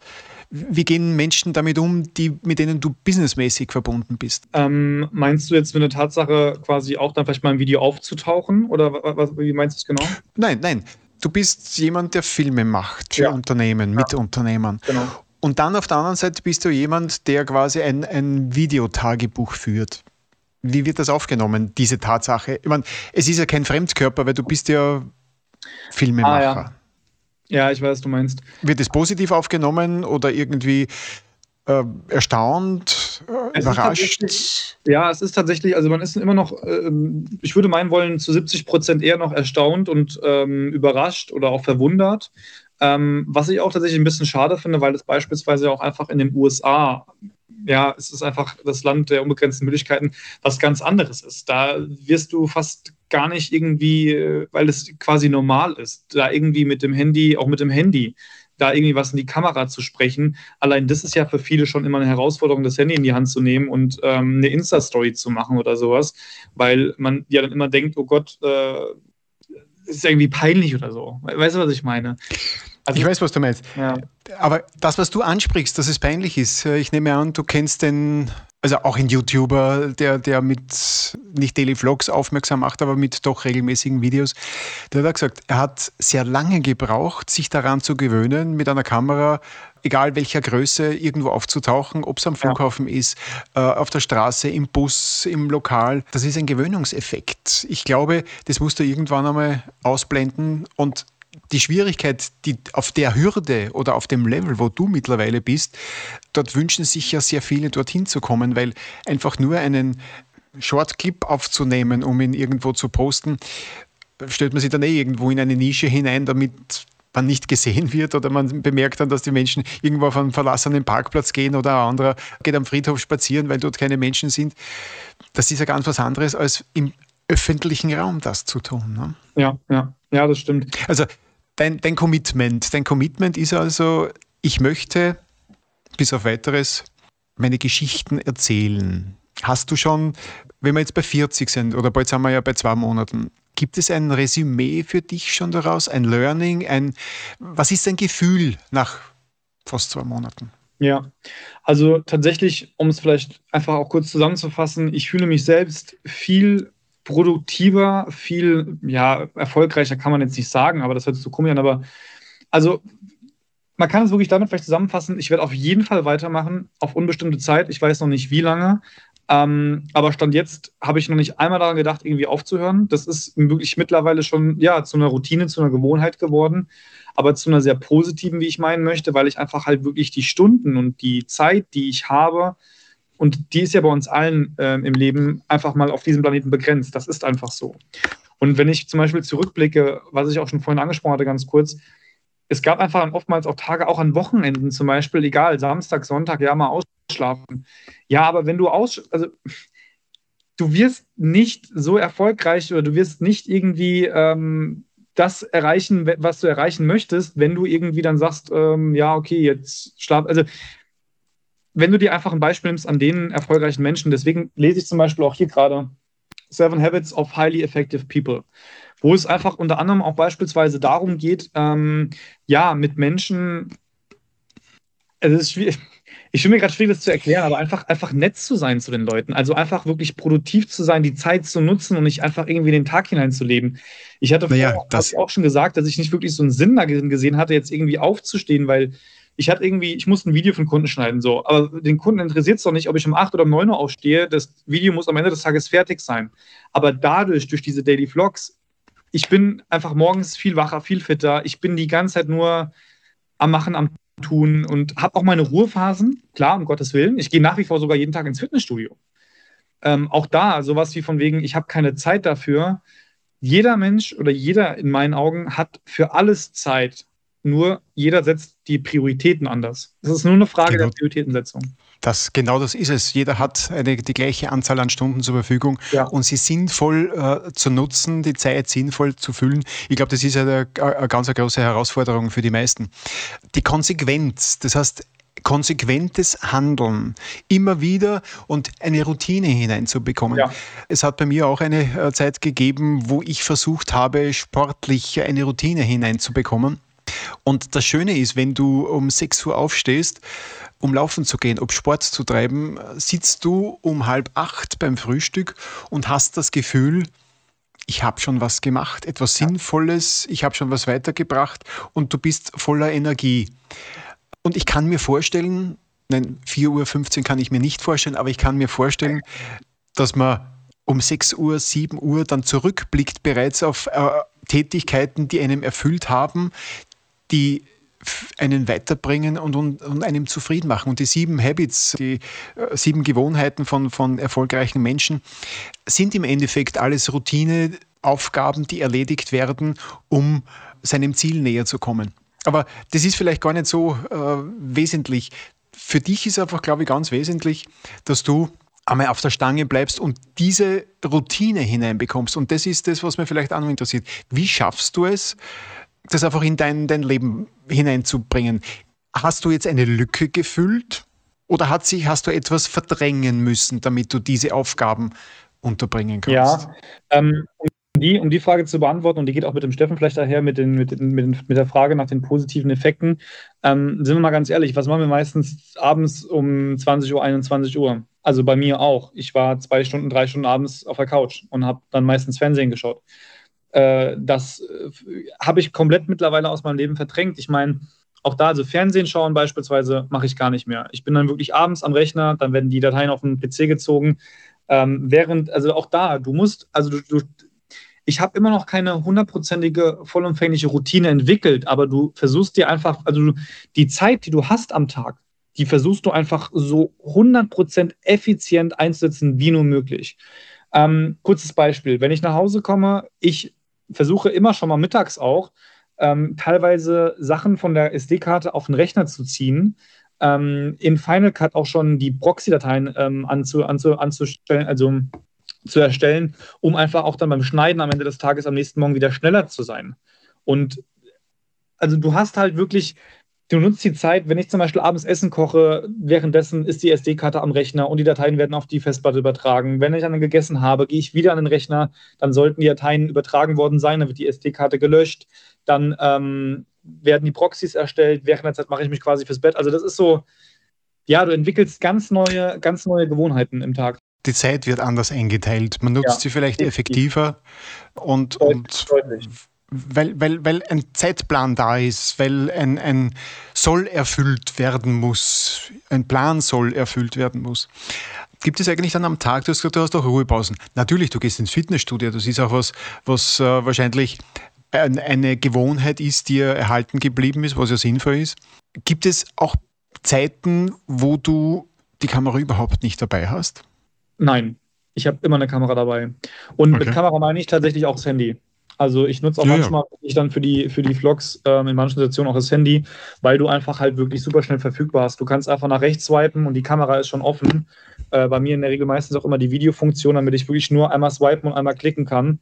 Wie gehen Menschen damit um, die, mit denen du businessmäßig verbunden bist? Ähm, meinst du jetzt mit der Tatsache, quasi auch dann vielleicht mal ein Video aufzutauchen? Oder was, wie meinst du es genau? Nein, nein. Du bist jemand, der Filme macht für ja. Unternehmen, ja. mit Unternehmern. Genau. Und dann auf der anderen Seite bist du jemand, der quasi ein, ein Videotagebuch führt. Wie wird das aufgenommen, diese Tatsache? Ich meine, es ist ja kein Fremdkörper, weil du bist ja Filmemacher. Ah, ja. ja. ich weiß, was du meinst. Wird es positiv aufgenommen oder irgendwie äh, erstaunt, äh, überrascht? Ja, es ist tatsächlich, also man ist immer noch, äh, ich würde meinen wollen, zu 70 Prozent eher noch erstaunt und ähm, überrascht oder auch verwundert. Ähm, was ich auch tatsächlich ein bisschen schade finde, weil es beispielsweise auch einfach in den USA, ja, es ist einfach das Land der unbegrenzten Möglichkeiten, was ganz anderes ist. Da wirst du fast gar nicht irgendwie, weil es quasi normal ist, da irgendwie mit dem Handy, auch mit dem Handy, da irgendwie was in die Kamera zu sprechen. Allein das ist ja für viele schon immer eine Herausforderung, das Handy in die Hand zu nehmen und ähm, eine Insta-Story zu machen oder sowas, weil man ja dann immer denkt, oh Gott, äh, ist irgendwie peinlich oder so. Weißt du, was ich meine? Also, ich weiß, was du meinst. Ja. Aber das, was du ansprichst, dass es peinlich ist, äh, ich nehme an, du kennst den, also auch ein YouTuber, der, der mit nicht Daily Vlogs aufmerksam macht, aber mit doch regelmäßigen Videos. Der hat gesagt, er hat sehr lange gebraucht, sich daran zu gewöhnen, mit einer Kamera, egal welcher Größe, irgendwo aufzutauchen, ob es am Flughafen ja. ist, äh, auf der Straße, im Bus, im Lokal. Das ist ein Gewöhnungseffekt. Ich glaube, das musst du irgendwann einmal ausblenden und die Schwierigkeit, die auf der Hürde oder auf dem Level, wo du mittlerweile bist, dort wünschen sich ja sehr viele dorthin zu kommen, weil einfach nur einen Short-Clip aufzunehmen, um ihn irgendwo zu posten, stellt man sich dann eh irgendwo in eine Nische hinein, damit man nicht gesehen wird oder man bemerkt dann, dass die Menschen irgendwo auf einen verlassenen Parkplatz gehen oder ein anderer geht am Friedhof spazieren, weil dort keine Menschen sind. Das ist ja ganz was anderes, als im öffentlichen Raum das zu tun. Ne? Ja, ja, ja, das stimmt. Also dein, dein Commitment. Dein Commitment ist also, ich möchte bis auf weiteres meine Geschichten erzählen. Hast du schon, wenn wir jetzt bei 40 sind oder bald sind wir ja bei zwei Monaten, gibt es ein Resümee für dich schon daraus, ein Learning, ein, was ist dein Gefühl nach fast zwei Monaten? Ja, also tatsächlich, um es vielleicht einfach auch kurz zusammenzufassen, ich fühle mich selbst viel produktiver, viel ja, erfolgreicher kann man jetzt nicht sagen, aber das hört sich so komisch an. Aber also man kann es wirklich damit vielleicht zusammenfassen. Ich werde auf jeden Fall weitermachen, auf unbestimmte Zeit. Ich weiß noch nicht wie lange. Ähm, aber Stand jetzt habe ich noch nicht einmal daran gedacht, irgendwie aufzuhören. Das ist wirklich mittlerweile schon ja, zu einer Routine, zu einer Gewohnheit geworden, aber zu einer sehr positiven, wie ich meinen möchte, weil ich einfach halt wirklich die Stunden und die Zeit, die ich habe, und die ist ja bei uns allen äh, im Leben einfach mal auf diesem Planeten begrenzt. Das ist einfach so. Und wenn ich zum Beispiel zurückblicke, was ich auch schon vorhin angesprochen hatte, ganz kurz, es gab einfach oftmals auch Tage, auch an Wochenenden zum Beispiel, egal, Samstag, Sonntag, ja, mal ausschlafen. Ja, aber wenn du aus, also du wirst nicht so erfolgreich oder du wirst nicht irgendwie ähm, das erreichen, was du erreichen möchtest, wenn du irgendwie dann sagst, ähm, ja, okay, jetzt schlaf, also wenn du dir einfach ein Beispiel nimmst an den erfolgreichen Menschen, deswegen lese ich zum Beispiel auch hier gerade Seven Habits of Highly Effective People, wo es einfach unter anderem auch beispielsweise darum geht, ähm, ja, mit Menschen, es ist schwierig, ich finde mir gerade schwierig, das zu erklären, aber einfach, einfach nett zu sein zu den Leuten. Also einfach wirklich produktiv zu sein, die Zeit zu nutzen und nicht einfach irgendwie den Tag hineinzuleben. Ich hatte naja, vorher, auch schon gesagt, dass ich nicht wirklich so einen Sinn darin gesehen hatte, jetzt irgendwie aufzustehen, weil ich hatte irgendwie, ich musste ein Video einen Kunden schneiden, so. Aber den Kunden interessiert es doch nicht, ob ich um 8 oder um 9 Uhr aufstehe. Das Video muss am Ende des Tages fertig sein. Aber dadurch, durch diese Daily Vlogs, ich bin einfach morgens viel wacher, viel fitter. Ich bin die ganze Zeit nur am Machen, am Tun und habe auch meine Ruhephasen, klar, um Gottes Willen. Ich gehe nach wie vor sogar jeden Tag ins Fitnessstudio. Ähm, auch da, sowas wie von wegen, ich habe keine Zeit dafür. Jeder Mensch oder jeder in meinen Augen hat für alles Zeit nur jeder setzt die Prioritäten anders. Es ist nur eine Frage genau. der Prioritätensetzung. Das, genau das ist es. Jeder hat eine, die gleiche Anzahl an Stunden zur Verfügung ja. und sie sinnvoll äh, zu nutzen, die Zeit sinnvoll zu füllen. Ich glaube, das ist eine, eine ganz große Herausforderung für die meisten. Die Konsequenz, das heißt, konsequentes Handeln, immer wieder und eine Routine hineinzubekommen. Ja. Es hat bei mir auch eine äh, Zeit gegeben, wo ich versucht habe, sportlich eine Routine hineinzubekommen. Und das Schöne ist, wenn du um 6 Uhr aufstehst, um laufen zu gehen, um Sport zu treiben, sitzt du um halb acht beim Frühstück und hast das Gefühl, ich habe schon was gemacht, etwas Sinnvolles, ich habe schon was weitergebracht und du bist voller Energie. Und ich kann mir vorstellen, nein, 4.15 Uhr kann ich mir nicht vorstellen, aber ich kann mir vorstellen, dass man um 6 Uhr, 7 Uhr dann zurückblickt bereits auf äh, Tätigkeiten, die einem erfüllt haben, die einen weiterbringen und, und, und, einem zufrieden machen. Und die sieben Habits, die äh, sieben Gewohnheiten von, von erfolgreichen Menschen sind im Endeffekt alles Routineaufgaben, die erledigt werden, um seinem Ziel näher zu kommen. Aber das ist vielleicht gar nicht so äh, wesentlich. Für dich ist einfach, glaube ich, ganz wesentlich, dass du einmal auf der Stange bleibst und diese Routine hineinbekommst. Und das ist das, was mir vielleicht auch noch interessiert. Wie schaffst du es, das einfach in dein, dein Leben hineinzubringen. Hast du jetzt eine Lücke gefüllt oder hat sich, hast du etwas verdrängen müssen, damit du diese Aufgaben unterbringen kannst? Ja, ähm, um, die, um die Frage zu beantworten, und die geht auch mit dem Steffen vielleicht daher, mit, den, mit, den, mit, mit der Frage nach den positiven Effekten, ähm, sind wir mal ganz ehrlich, was machen wir meistens abends um 20 Uhr, 21 Uhr? Also bei mir auch. Ich war zwei Stunden, drei Stunden abends auf der Couch und habe dann meistens Fernsehen geschaut. Äh, das äh, habe ich komplett mittlerweile aus meinem Leben verdrängt. Ich meine, auch da, also Fernsehen schauen beispielsweise, mache ich gar nicht mehr. Ich bin dann wirklich abends am Rechner, dann werden die Dateien auf den PC gezogen. Ähm, während, also auch da, du musst, also du, du ich habe immer noch keine hundertprozentige, vollumfängliche Routine entwickelt, aber du versuchst dir einfach, also du, die Zeit, die du hast am Tag, die versuchst du einfach so 100% effizient einzusetzen, wie nur möglich. Ähm, kurzes Beispiel, wenn ich nach Hause komme, ich versuche immer schon mal mittags auch, ähm, teilweise Sachen von der SD-Karte auf den Rechner zu ziehen, ähm, in Final Cut auch schon die Proxy-Dateien ähm, anzu, anzu, anzustellen, also zu erstellen, um einfach auch dann beim Schneiden am Ende des Tages am nächsten Morgen wieder schneller zu sein. Und also du hast halt wirklich du nutzt die Zeit, wenn ich zum Beispiel abends Essen koche, währenddessen ist die SD-Karte am Rechner und die Dateien werden auf die Festplatte übertragen. Wenn ich dann gegessen habe, gehe ich wieder an den Rechner, dann sollten die Dateien übertragen worden sein, dann wird die SD-Karte gelöscht, dann ähm, werden die Proxys erstellt, während der Zeit mache ich mich quasi fürs Bett. Also das ist so, ja, du entwickelst ganz neue, ganz neue Gewohnheiten im Tag. Die Zeit wird anders eingeteilt. Man nutzt ja, sie vielleicht effektiver und, und deutlich weil, weil, weil ein Zeitplan da ist, weil ein, ein soll erfüllt werden muss, ein Plan soll erfüllt werden muss. Gibt es eigentlich dann am Tag, du hast gesagt, du hast auch Ruhepausen. Natürlich, du gehst ins Fitnessstudio, das ist auch was, was äh, wahrscheinlich eine Gewohnheit ist, die erhalten geblieben ist, was ja sinnvoll ist. Gibt es auch Zeiten, wo du die Kamera überhaupt nicht dabei hast? Nein, ich habe immer eine Kamera dabei. Und okay. mit Kamera meine ich tatsächlich auch das Handy. Also ich nutze auch ja, manchmal ja. dann für die, für die Vlogs ähm, in manchen Situationen auch das Handy, weil du einfach halt wirklich super schnell verfügbar hast. Du kannst einfach nach rechts swipen und die Kamera ist schon offen. Äh, bei mir in der Regel meistens auch immer die Videofunktion, damit ich wirklich nur einmal swipen und einmal klicken kann,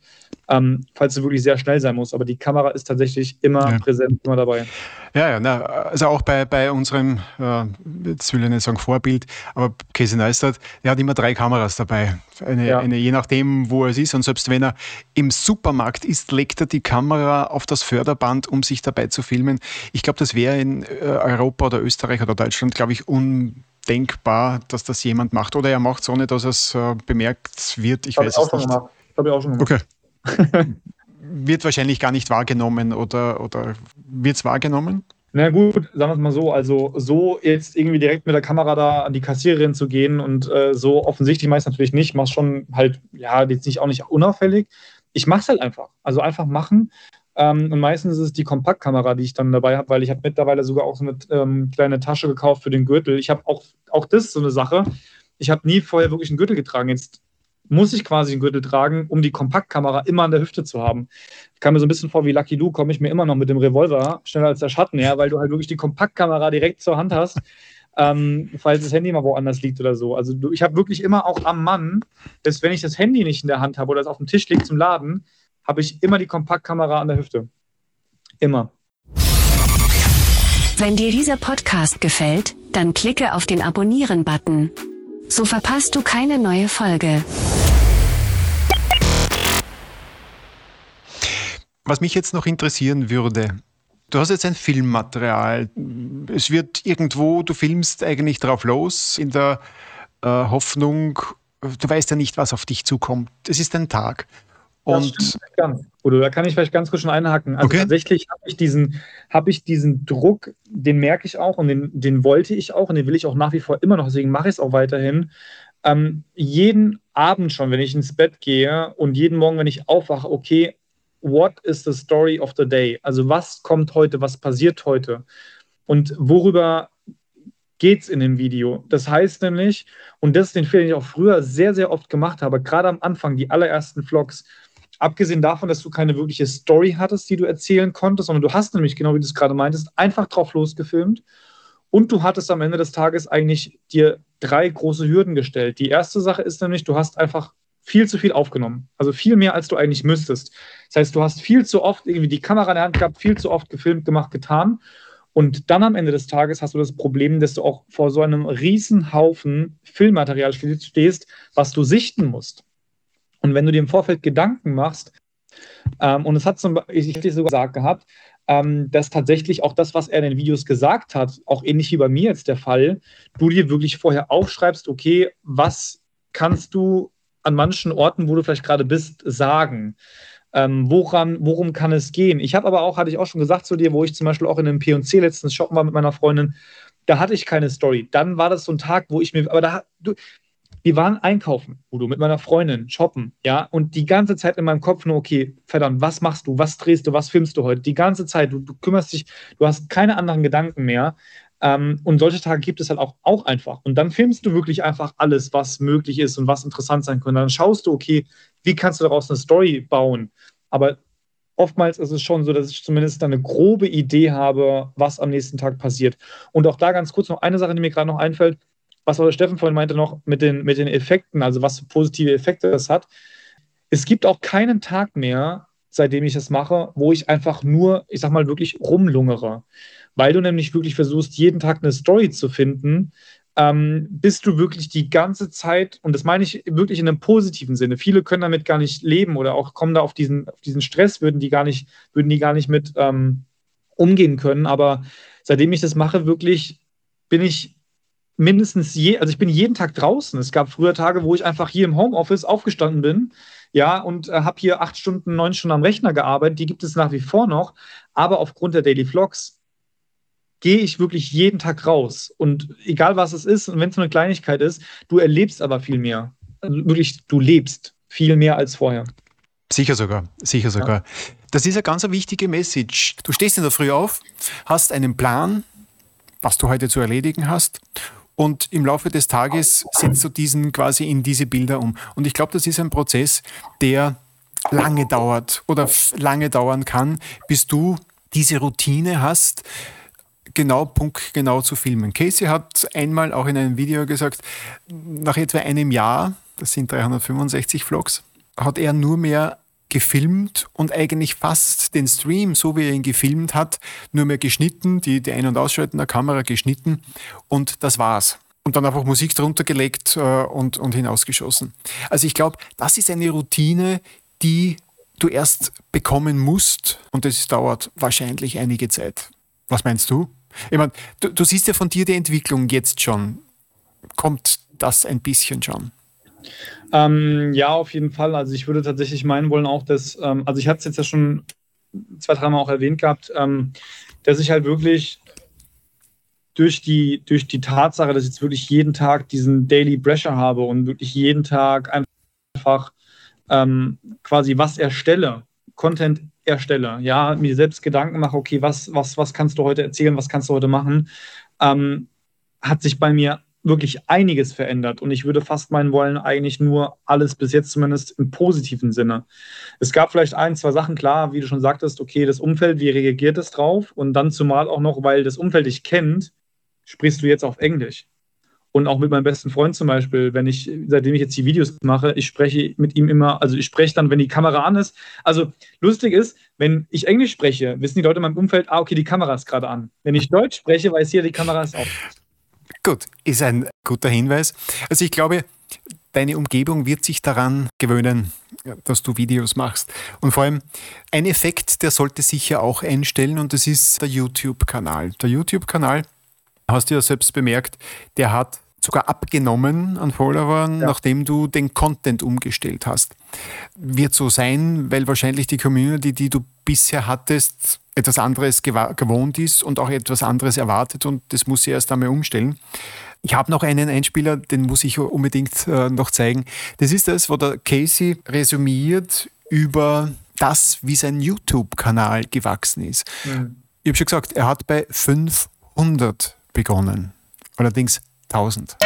ähm, falls du wirklich sehr schnell sein musst. Aber die Kamera ist tatsächlich immer ja. präsent, immer dabei. Ja, ja, na, also auch bei, bei unserem, äh, jetzt will ich nicht sagen Vorbild, aber Casey Neistat, der hat immer drei Kameras dabei. Eine, ja. eine, je nachdem, wo er ist. Und selbst wenn er im Supermarkt ist, legt er die Kamera auf das Förderband, um sich dabei zu filmen. Ich glaube, das wäre in äh, Europa oder Österreich oder Deutschland, glaube ich, undenkbar, dass das jemand macht. Oder er macht es ohne, dass es äh, bemerkt wird. Ich, ich weiß es nicht. Habe ich auch schon gemacht. Okay. wird wahrscheinlich gar nicht wahrgenommen oder, oder wird es wahrgenommen? Na gut, sagen wir es mal so. Also, so jetzt irgendwie direkt mit der Kamera da an die Kassiererin zu gehen und äh, so offensichtlich meist natürlich nicht, mach's schon halt, ja, jetzt nicht auch nicht unauffällig. Ich mach's halt einfach. Also einfach machen. Ähm, und meistens ist es die Kompaktkamera, die ich dann dabei habe, weil ich habe mittlerweile sogar auch so eine ähm, kleine Tasche gekauft für den Gürtel. Ich habe auch, auch das so eine Sache. Ich habe nie vorher wirklich einen Gürtel getragen. Jetzt muss ich quasi einen Gürtel tragen, um die Kompaktkamera immer an der Hüfte zu haben. Ich kam mir so ein bisschen vor wie Lucky Luke, komme ich mir immer noch mit dem Revolver schneller als der Schatten her, weil du halt wirklich die Kompaktkamera direkt zur Hand hast, ähm, falls das Handy mal woanders liegt oder so. Also du, ich habe wirklich immer auch am Mann, dass wenn ich das Handy nicht in der Hand habe oder es auf dem Tisch liegt zum Laden, habe ich immer die Kompaktkamera an der Hüfte. Immer. Wenn dir dieser Podcast gefällt, dann klicke auf den Abonnieren-Button. So verpasst du keine neue Folge. Was mich jetzt noch interessieren würde, du hast jetzt ein Filmmaterial. Es wird irgendwo, du filmst eigentlich drauf los in der äh, Hoffnung, du weißt ja nicht, was auf dich zukommt. Es ist ein Tag. Und. Oder da kann ich vielleicht ganz kurz schon einhaken. Also okay. tatsächlich habe ich diesen, habe ich diesen Druck, den merke ich auch und den, den wollte ich auch und den will ich auch nach wie vor immer noch. Deswegen mache ich es auch weiterhin. Ähm, jeden Abend schon, wenn ich ins Bett gehe und jeden Morgen, wenn ich aufwache, okay, what is the story of the day? Also was kommt heute, was passiert heute? Und worüber geht es in dem Video? Das heißt nämlich, und das ist den Fehler, den ich auch früher sehr, sehr oft gemacht habe, gerade am Anfang, die allerersten Vlogs, abgesehen davon, dass du keine wirkliche Story hattest, die du erzählen konntest, sondern du hast nämlich, genau wie du es gerade meintest, einfach drauf losgefilmt. Und du hattest am Ende des Tages eigentlich dir drei große Hürden gestellt. Die erste Sache ist nämlich, du hast einfach viel zu viel aufgenommen. Also viel mehr, als du eigentlich müsstest. Das heißt, du hast viel zu oft irgendwie die Kamera in der Hand gehabt, viel zu oft gefilmt, gemacht, getan. Und dann am Ende des Tages hast du das Problem, dass du auch vor so einem Haufen Filmmaterial stehst, was du sichten musst. Und wenn du dir im Vorfeld Gedanken machst, ähm, und es hat zum Beispiel, ich hätte sogar gesagt gehabt, ähm, dass tatsächlich auch das, was er in den Videos gesagt hat, auch ähnlich wie bei mir jetzt der Fall, du dir wirklich vorher aufschreibst, okay, was kannst du an manchen Orten, wo du vielleicht gerade bist, sagen? Ähm, woran, worum kann es gehen? Ich habe aber auch, hatte ich auch schon gesagt zu dir, wo ich zum Beispiel auch in einem P&C letztens shoppen war mit meiner Freundin, da hatte ich keine Story. Dann war das so ein Tag, wo ich mir, aber da, du, wir waren einkaufen, Udo, mit meiner Freundin, shoppen, ja, und die ganze Zeit in meinem Kopf nur, okay, verdammt, was machst du, was drehst du, was filmst du heute? Die ganze Zeit, du, du kümmerst dich, du hast keine anderen Gedanken mehr. Ähm, und solche Tage gibt es halt auch, auch einfach. Und dann filmst du wirklich einfach alles, was möglich ist und was interessant sein könnte. Dann schaust du, okay, wie kannst du daraus eine Story bauen? Aber oftmals ist es schon so, dass ich zumindest eine grobe Idee habe, was am nächsten Tag passiert. Und auch da ganz kurz noch eine Sache, die mir gerade noch einfällt, was auch Steffen vorhin meinte noch mit den, mit den Effekten, also was für positive Effekte das hat. Es gibt auch keinen Tag mehr, seitdem ich das mache, wo ich einfach nur, ich sag mal, wirklich rumlungere weil du nämlich wirklich versuchst, jeden Tag eine Story zu finden, ähm, bist du wirklich die ganze Zeit, und das meine ich wirklich in einem positiven Sinne, viele können damit gar nicht leben oder auch kommen da auf diesen, auf diesen Stress, würden die gar nicht, würden die gar nicht mit ähm, umgehen können. Aber seitdem ich das mache, wirklich bin ich mindestens je, also ich bin jeden Tag draußen. Es gab früher Tage, wo ich einfach hier im Homeoffice aufgestanden bin, ja, und äh, habe hier acht Stunden, neun Stunden am Rechner gearbeitet. Die gibt es nach wie vor noch, aber aufgrund der Daily Vlogs gehe ich wirklich jeden Tag raus. Und egal was es ist, und wenn es nur eine Kleinigkeit ist, du erlebst aber viel mehr. Also wirklich, du lebst viel mehr als vorher. Sicher sogar, sicher sogar. Ja. Das ist eine ganz wichtige Message. Du stehst in der Früh auf, hast einen Plan, was du heute zu erledigen hast. Und im Laufe des Tages setzt du diesen quasi in diese Bilder um. Und ich glaube, das ist ein Prozess, der lange dauert oder lange dauern kann, bis du diese Routine hast, genau punktgenau zu filmen. Casey hat einmal auch in einem Video gesagt, nach etwa einem Jahr, das sind 365 Vlogs, hat er nur mehr gefilmt und eigentlich fast den Stream, so wie er ihn gefilmt hat, nur mehr geschnitten, die, die Ein- und Ausschalten der Kamera geschnitten und das war's. Und dann einfach Musik drunter gelegt äh, und, und hinausgeschossen. Also ich glaube, das ist eine Routine, die du erst bekommen musst und es dauert wahrscheinlich einige Zeit. Was meinst du? Ich meine, du, du siehst ja von dir die Entwicklung jetzt schon. Kommt das ein bisschen schon? Ähm, ja, auf jeden Fall. Also ich würde tatsächlich meinen wollen auch, dass, ähm, also ich hatte es jetzt ja schon zwei, dreimal auch erwähnt gehabt, ähm, dass ich halt wirklich durch die, durch die Tatsache, dass ich jetzt wirklich jeden Tag diesen Daily Pressure habe und wirklich jeden Tag einfach ähm, quasi was erstelle, Content erstelle, ja, mir selbst Gedanken mache, okay, was, was, was kannst du heute erzählen, was kannst du heute machen, ähm, hat sich bei mir wirklich einiges verändert. Und ich würde fast meinen wollen, eigentlich nur alles bis jetzt zumindest im positiven Sinne. Es gab vielleicht ein, zwei Sachen, klar, wie du schon sagtest, okay, das Umfeld, wie reagiert es drauf? Und dann zumal auch noch, weil das Umfeld dich kennt, sprichst du jetzt auf Englisch. Und auch mit meinem besten Freund zum Beispiel, wenn ich, seitdem ich jetzt die Videos mache, ich spreche mit ihm immer, also ich spreche dann, wenn die Kamera an ist. Also lustig ist, wenn ich Englisch spreche, wissen die Leute in meinem Umfeld, ah, okay, die Kamera ist gerade an. Wenn ich Deutsch spreche, weiß jeder, die Kamera ist auf. Gut, ist ein guter Hinweis. Also ich glaube, deine Umgebung wird sich daran gewöhnen, dass du Videos machst. Und vor allem ein Effekt, der sollte sicher auch einstellen und das ist der YouTube-Kanal. Der YouTube-Kanal, hast du ja selbst bemerkt, der hat sogar abgenommen an Followern, ja. nachdem du den Content umgestellt hast. Wird so sein, weil wahrscheinlich die Community, die du bisher hattest, etwas anderes gewohnt ist und auch etwas anderes erwartet und das muss sie erst einmal umstellen. Ich habe noch einen Einspieler, den muss ich unbedingt äh, noch zeigen. Das ist das, wo der Casey resümiert über das, wie sein YouTube-Kanal gewachsen ist. Mhm. Ich habe schon gesagt, er hat bei 500 begonnen. Allerdings 1000.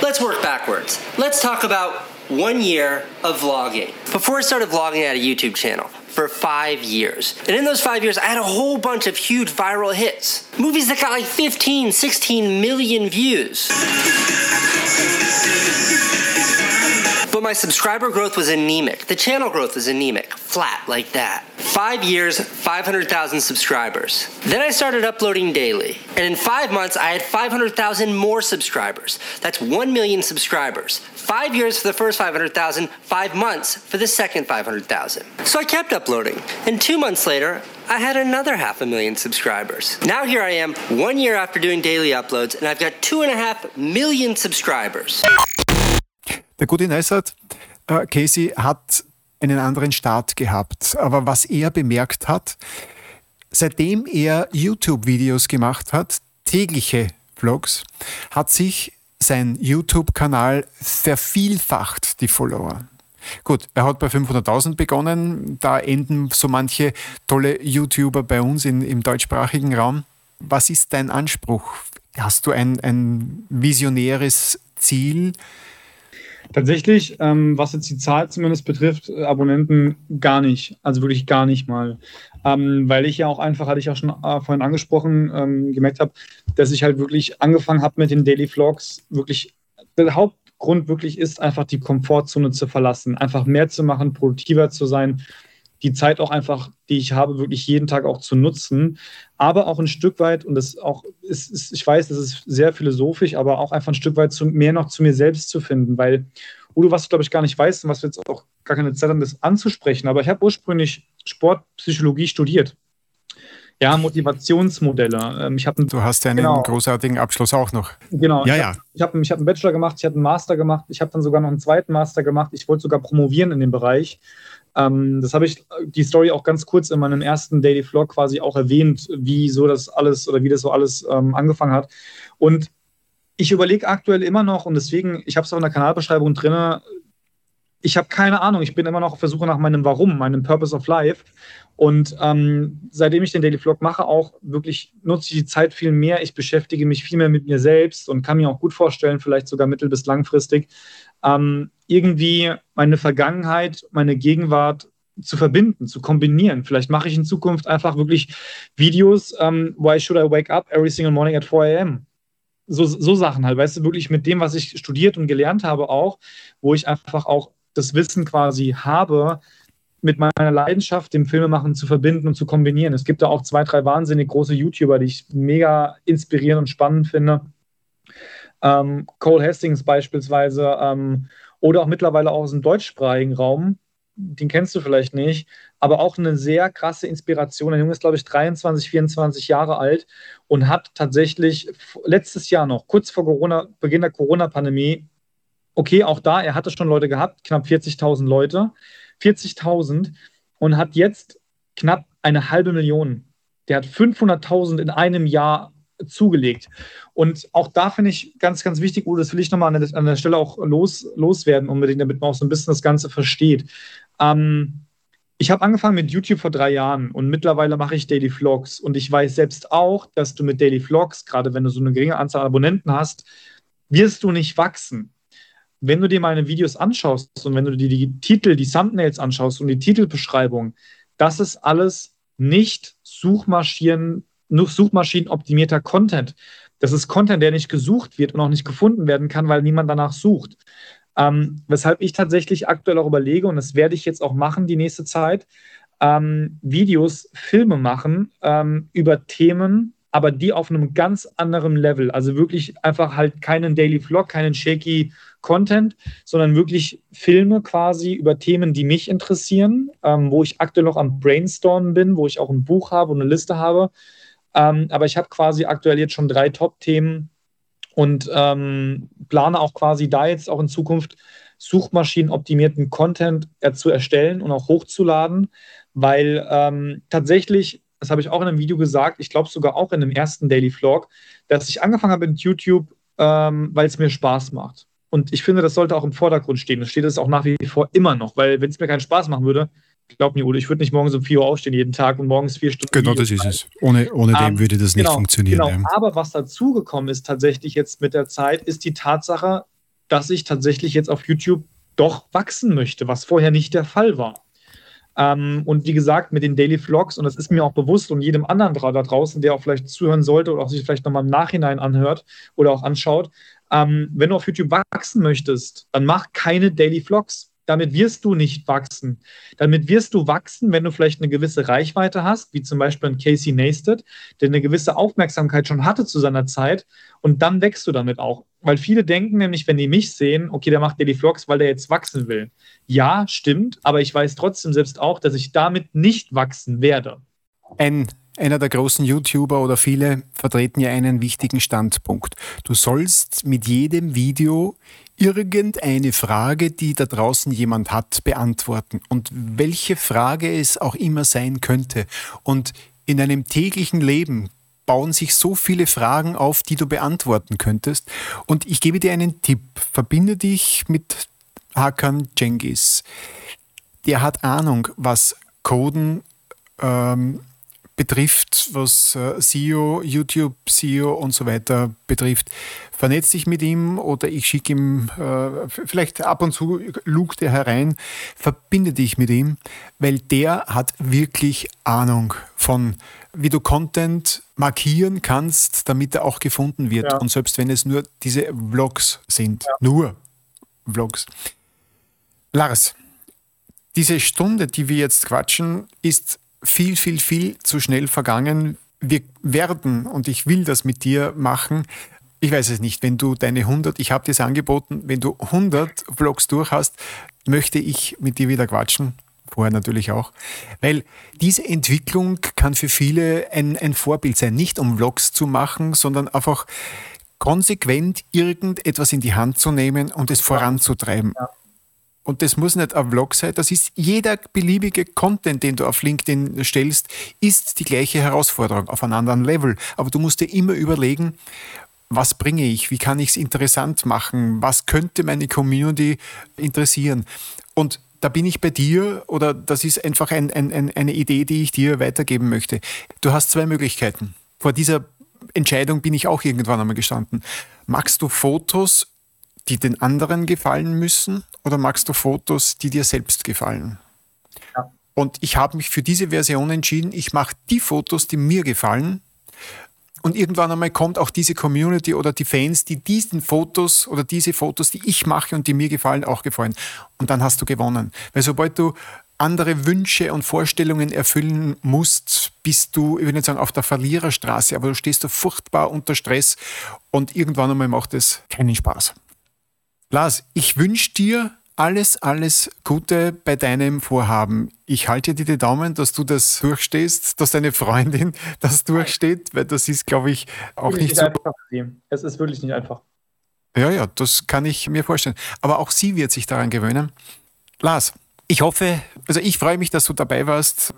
Let's work backwards. Let's talk about one year of vlogging. Before I started vlogging, I had a YouTube channel. for five years. And in those five years, I had a whole bunch of huge viral hits. Movies that got like 15, 16 million views. But my subscriber growth was anemic. The channel growth was anemic, flat like that. Five years, 500,000 subscribers. Then I started uploading daily. And in five months, I had 500,000 more subscribers. That's 1 million subscribers. Five years for the first 500,000, five months for the second 500,000. So I kept uploading. And two months later, I had another half a million subscribers. Now here I am, one year after doing daily uploads, and I've got two and a half million subscribers. Der gute Neisert, äh, Casey hat einen anderen Start gehabt. Aber was er bemerkt hat, seitdem er YouTube-Videos gemacht hat, tägliche Vlogs, hat sich sein YouTube-Kanal vervielfacht, die Follower. Gut, er hat bei 500.000 begonnen, da enden so manche tolle YouTuber bei uns in, im deutschsprachigen Raum. Was ist dein Anspruch? Hast du ein, ein visionäres Ziel? Tatsächlich, ähm, was jetzt die Zahl zumindest betrifft, äh, Abonnenten gar nicht. Also wirklich gar nicht mal. Ähm, weil ich ja auch einfach, hatte ich auch schon äh, vorhin angesprochen, ähm, gemerkt habe, dass ich halt wirklich angefangen habe mit den Daily Vlogs. Wirklich, der Hauptgrund wirklich ist einfach die Komfortzone zu verlassen, einfach mehr zu machen, produktiver zu sein die Zeit auch einfach, die ich habe, wirklich jeden Tag auch zu nutzen. Aber auch ein Stück weit, und das auch ist, ist ich weiß, das ist sehr philosophisch, aber auch einfach ein Stück weit zu, mehr noch zu mir selbst zu finden, weil Udo, was du, glaube ich, gar nicht weißt und was wir jetzt auch gar keine Zeit haben, das anzusprechen, aber ich habe ursprünglich Sportpsychologie studiert. Ja, Motivationsmodelle. Ähm, ich du hast ja einen genau, großartigen Abschluss auch noch. Genau. Ja, ich ja. Hab, ich habe ich hab einen Bachelor gemacht, ich habe einen Master gemacht, ich habe dann sogar noch einen zweiten Master gemacht. Ich wollte sogar promovieren in dem Bereich. Ähm, das habe ich die Story auch ganz kurz in meinem ersten Daily Vlog quasi auch erwähnt, wie so das alles oder wie das so alles ähm, angefangen hat. Und ich überlege aktuell immer noch, und deswegen, ich habe es auch in der Kanalbeschreibung drin, ich habe keine Ahnung, ich bin immer noch auf der Suche nach meinem Warum, meinem Purpose of Life. Und ähm, seitdem ich den Daily Vlog mache, auch wirklich nutze ich die Zeit viel mehr. Ich beschäftige mich viel mehr mit mir selbst und kann mir auch gut vorstellen, vielleicht sogar mittel- bis langfristig, ähm, irgendwie meine Vergangenheit, meine Gegenwart zu verbinden, zu kombinieren. Vielleicht mache ich in Zukunft einfach wirklich Videos, ähm, Why should I wake up every single morning at 4 a.m.? So, so Sachen halt, weißt du, wirklich mit dem, was ich studiert und gelernt habe auch, wo ich einfach auch das Wissen quasi habe, mit meiner Leidenschaft, dem Filmemachen zu verbinden und zu kombinieren. Es gibt da auch zwei, drei wahnsinnig große YouTuber, die ich mega inspirierend und spannend finde. Ähm, Cole Hastings beispielsweise ähm, oder auch mittlerweile auch aus dem deutschsprachigen Raum. Den kennst du vielleicht nicht, aber auch eine sehr krasse Inspiration. Der Junge ist, glaube ich, 23, 24 Jahre alt und hat tatsächlich letztes Jahr noch, kurz vor Corona, Beginn der Corona-Pandemie, okay, auch da, er hatte schon Leute gehabt, knapp 40.000 Leute, 40.000 und hat jetzt knapp eine halbe Million. Der hat 500.000 in einem Jahr zugelegt. Und auch da finde ich ganz, ganz wichtig, Udo, das will ich nochmal an der, an der Stelle auch los, loswerden, unbedingt, damit man auch so ein bisschen das Ganze versteht. Ähm, ich habe angefangen mit YouTube vor drei Jahren und mittlerweile mache ich Daily Vlogs. Und ich weiß selbst auch, dass du mit Daily Vlogs, gerade wenn du so eine geringe Anzahl an Abonnenten hast, wirst du nicht wachsen wenn du dir meine Videos anschaust und wenn du dir die Titel, die Thumbnails anschaust und die Titelbeschreibung, das ist alles nicht Suchmaschinen, Suchmaschinenoptimierter Content. Das ist Content, der nicht gesucht wird und auch nicht gefunden werden kann, weil niemand danach sucht. Ähm, weshalb ich tatsächlich aktuell auch überlege, und das werde ich jetzt auch machen die nächste Zeit, ähm, Videos, Filme machen ähm, über Themen, aber die auf einem ganz anderen Level. Also wirklich einfach halt keinen Daily Vlog, keinen shaky Content, sondern wirklich Filme quasi über Themen, die mich interessieren, ähm, wo ich aktuell noch am Brainstormen bin, wo ich auch ein Buch habe und eine Liste habe. Ähm, aber ich habe quasi aktuell jetzt schon drei Top-Themen und ähm, plane auch quasi da jetzt auch in Zukunft suchmaschinenoptimierten Content zu erstellen und auch hochzuladen, weil ähm, tatsächlich, das habe ich auch in einem Video gesagt, ich glaube sogar auch in dem ersten Daily Vlog, dass ich angefangen habe mit YouTube, ähm, weil es mir Spaß macht. Und ich finde, das sollte auch im Vordergrund stehen. Das steht es auch nach wie vor immer noch, weil wenn es mir keinen Spaß machen würde, glaub mir, Udo, ich würde nicht morgens um 4 Uhr aufstehen jeden Tag und morgens vier Stunden. Genau, das ist es. Ohne, ohne um, dem ähm, würde das nicht genau, funktionieren. Genau. Ja. Aber was dazugekommen ist tatsächlich jetzt mit der Zeit, ist die Tatsache, dass ich tatsächlich jetzt auf YouTube doch wachsen möchte, was vorher nicht der Fall war. Ähm, und wie gesagt, mit den Daily Vlogs, und das ist mir auch bewusst und jedem anderen da draußen, der auch vielleicht zuhören sollte oder auch sich vielleicht nochmal im Nachhinein anhört oder auch anschaut, ähm, wenn du auf YouTube wachsen möchtest, dann mach keine Daily Vlogs damit wirst du nicht wachsen. Damit wirst du wachsen, wenn du vielleicht eine gewisse Reichweite hast, wie zum Beispiel ein Casey Neistat, der eine gewisse Aufmerksamkeit schon hatte zu seiner Zeit und dann wächst du damit auch. Weil viele denken nämlich, wenn die mich sehen, okay, der macht Daily Vlogs, weil der jetzt wachsen will. Ja, stimmt, aber ich weiß trotzdem selbst auch, dass ich damit nicht wachsen werde. Ein einer der großen YouTuber oder viele vertreten ja einen wichtigen Standpunkt. Du sollst mit jedem Video irgendeine Frage, die da draußen jemand hat, beantworten. Und welche Frage es auch immer sein könnte. Und in einem täglichen Leben bauen sich so viele Fragen auf, die du beantworten könntest. Und ich gebe dir einen Tipp. Verbinde dich mit Hakan Cengiz. Der hat Ahnung, was Coden ähm, betrifft, was äh, SEO, YouTube, SEO und so weiter betrifft. Vernetz dich mit ihm oder ich schicke ihm, äh, vielleicht ab und zu lugt er herein, verbinde dich mit ihm, weil der hat wirklich Ahnung von, wie du Content markieren kannst, damit er auch gefunden wird. Ja. Und selbst wenn es nur diese Vlogs sind, ja. nur Vlogs. Lars, diese Stunde, die wir jetzt quatschen, ist viel, viel, viel zu schnell vergangen. Wir werden, und ich will das mit dir machen, ich weiß es nicht, wenn du deine 100, ich habe dir es angeboten, wenn du 100 Vlogs durch hast, möchte ich mit dir wieder quatschen. Vorher natürlich auch. Weil diese Entwicklung kann für viele ein, ein Vorbild sein. Nicht um Vlogs zu machen, sondern einfach konsequent irgendetwas in die Hand zu nehmen und es voranzutreiben. Ja und das muss nicht ein Vlog sein, das ist jeder beliebige Content, den du auf LinkedIn stellst, ist die gleiche Herausforderung auf einem anderen Level. Aber du musst dir immer überlegen, was bringe ich, wie kann ich es interessant machen, was könnte meine Community interessieren. Und da bin ich bei dir oder das ist einfach ein, ein, eine Idee, die ich dir weitergeben möchte. Du hast zwei Möglichkeiten. Vor dieser Entscheidung bin ich auch irgendwann einmal gestanden. Magst du Fotos die den anderen gefallen müssen oder magst du Fotos, die dir selbst gefallen? Ja. Und ich habe mich für diese Version entschieden. Ich mache die Fotos, die mir gefallen. Und irgendwann einmal kommt auch diese Community oder die Fans, die diesen Fotos oder diese Fotos, die ich mache und die mir gefallen, auch gefallen. Und dann hast du gewonnen. Weil sobald du andere Wünsche und Vorstellungen erfüllen musst, bist du, ich will nicht sagen auf der Verliererstraße, aber du stehst da furchtbar unter Stress und irgendwann einmal macht es keinen Spaß. Lars, ich wünsche dir alles, alles Gute bei deinem Vorhaben. Ich halte dir die Daumen, dass du das durchstehst, dass deine Freundin das durchsteht, weil das ist, glaube ich, auch nicht, nicht so. Einfach. Es ist wirklich nicht einfach. Ja, ja, das kann ich mir vorstellen. Aber auch sie wird sich daran gewöhnen. Lars, ich hoffe, also ich freue mich, dass du dabei warst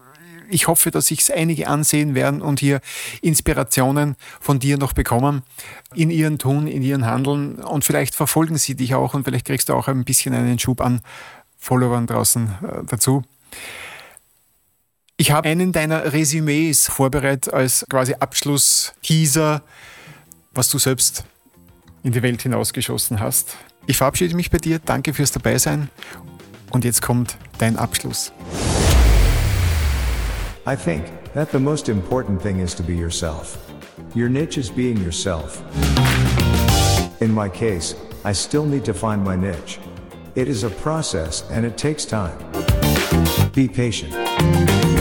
ich hoffe, dass sich einige ansehen werden und hier Inspirationen von dir noch bekommen in ihren Tun, in ihren Handeln und vielleicht verfolgen sie dich auch und vielleicht kriegst du auch ein bisschen einen Schub an Followern draußen äh, dazu. Ich habe einen deiner Resümees vorbereitet als quasi Abschluss-Teaser, was du selbst in die Welt hinausgeschossen hast. Ich verabschiede mich bei dir, danke fürs Dabeisein und jetzt kommt dein Abschluss. I think that the most important thing is to be yourself. Your niche is being yourself. In my case, I still need to find my niche. It is a process and it takes time. Be patient.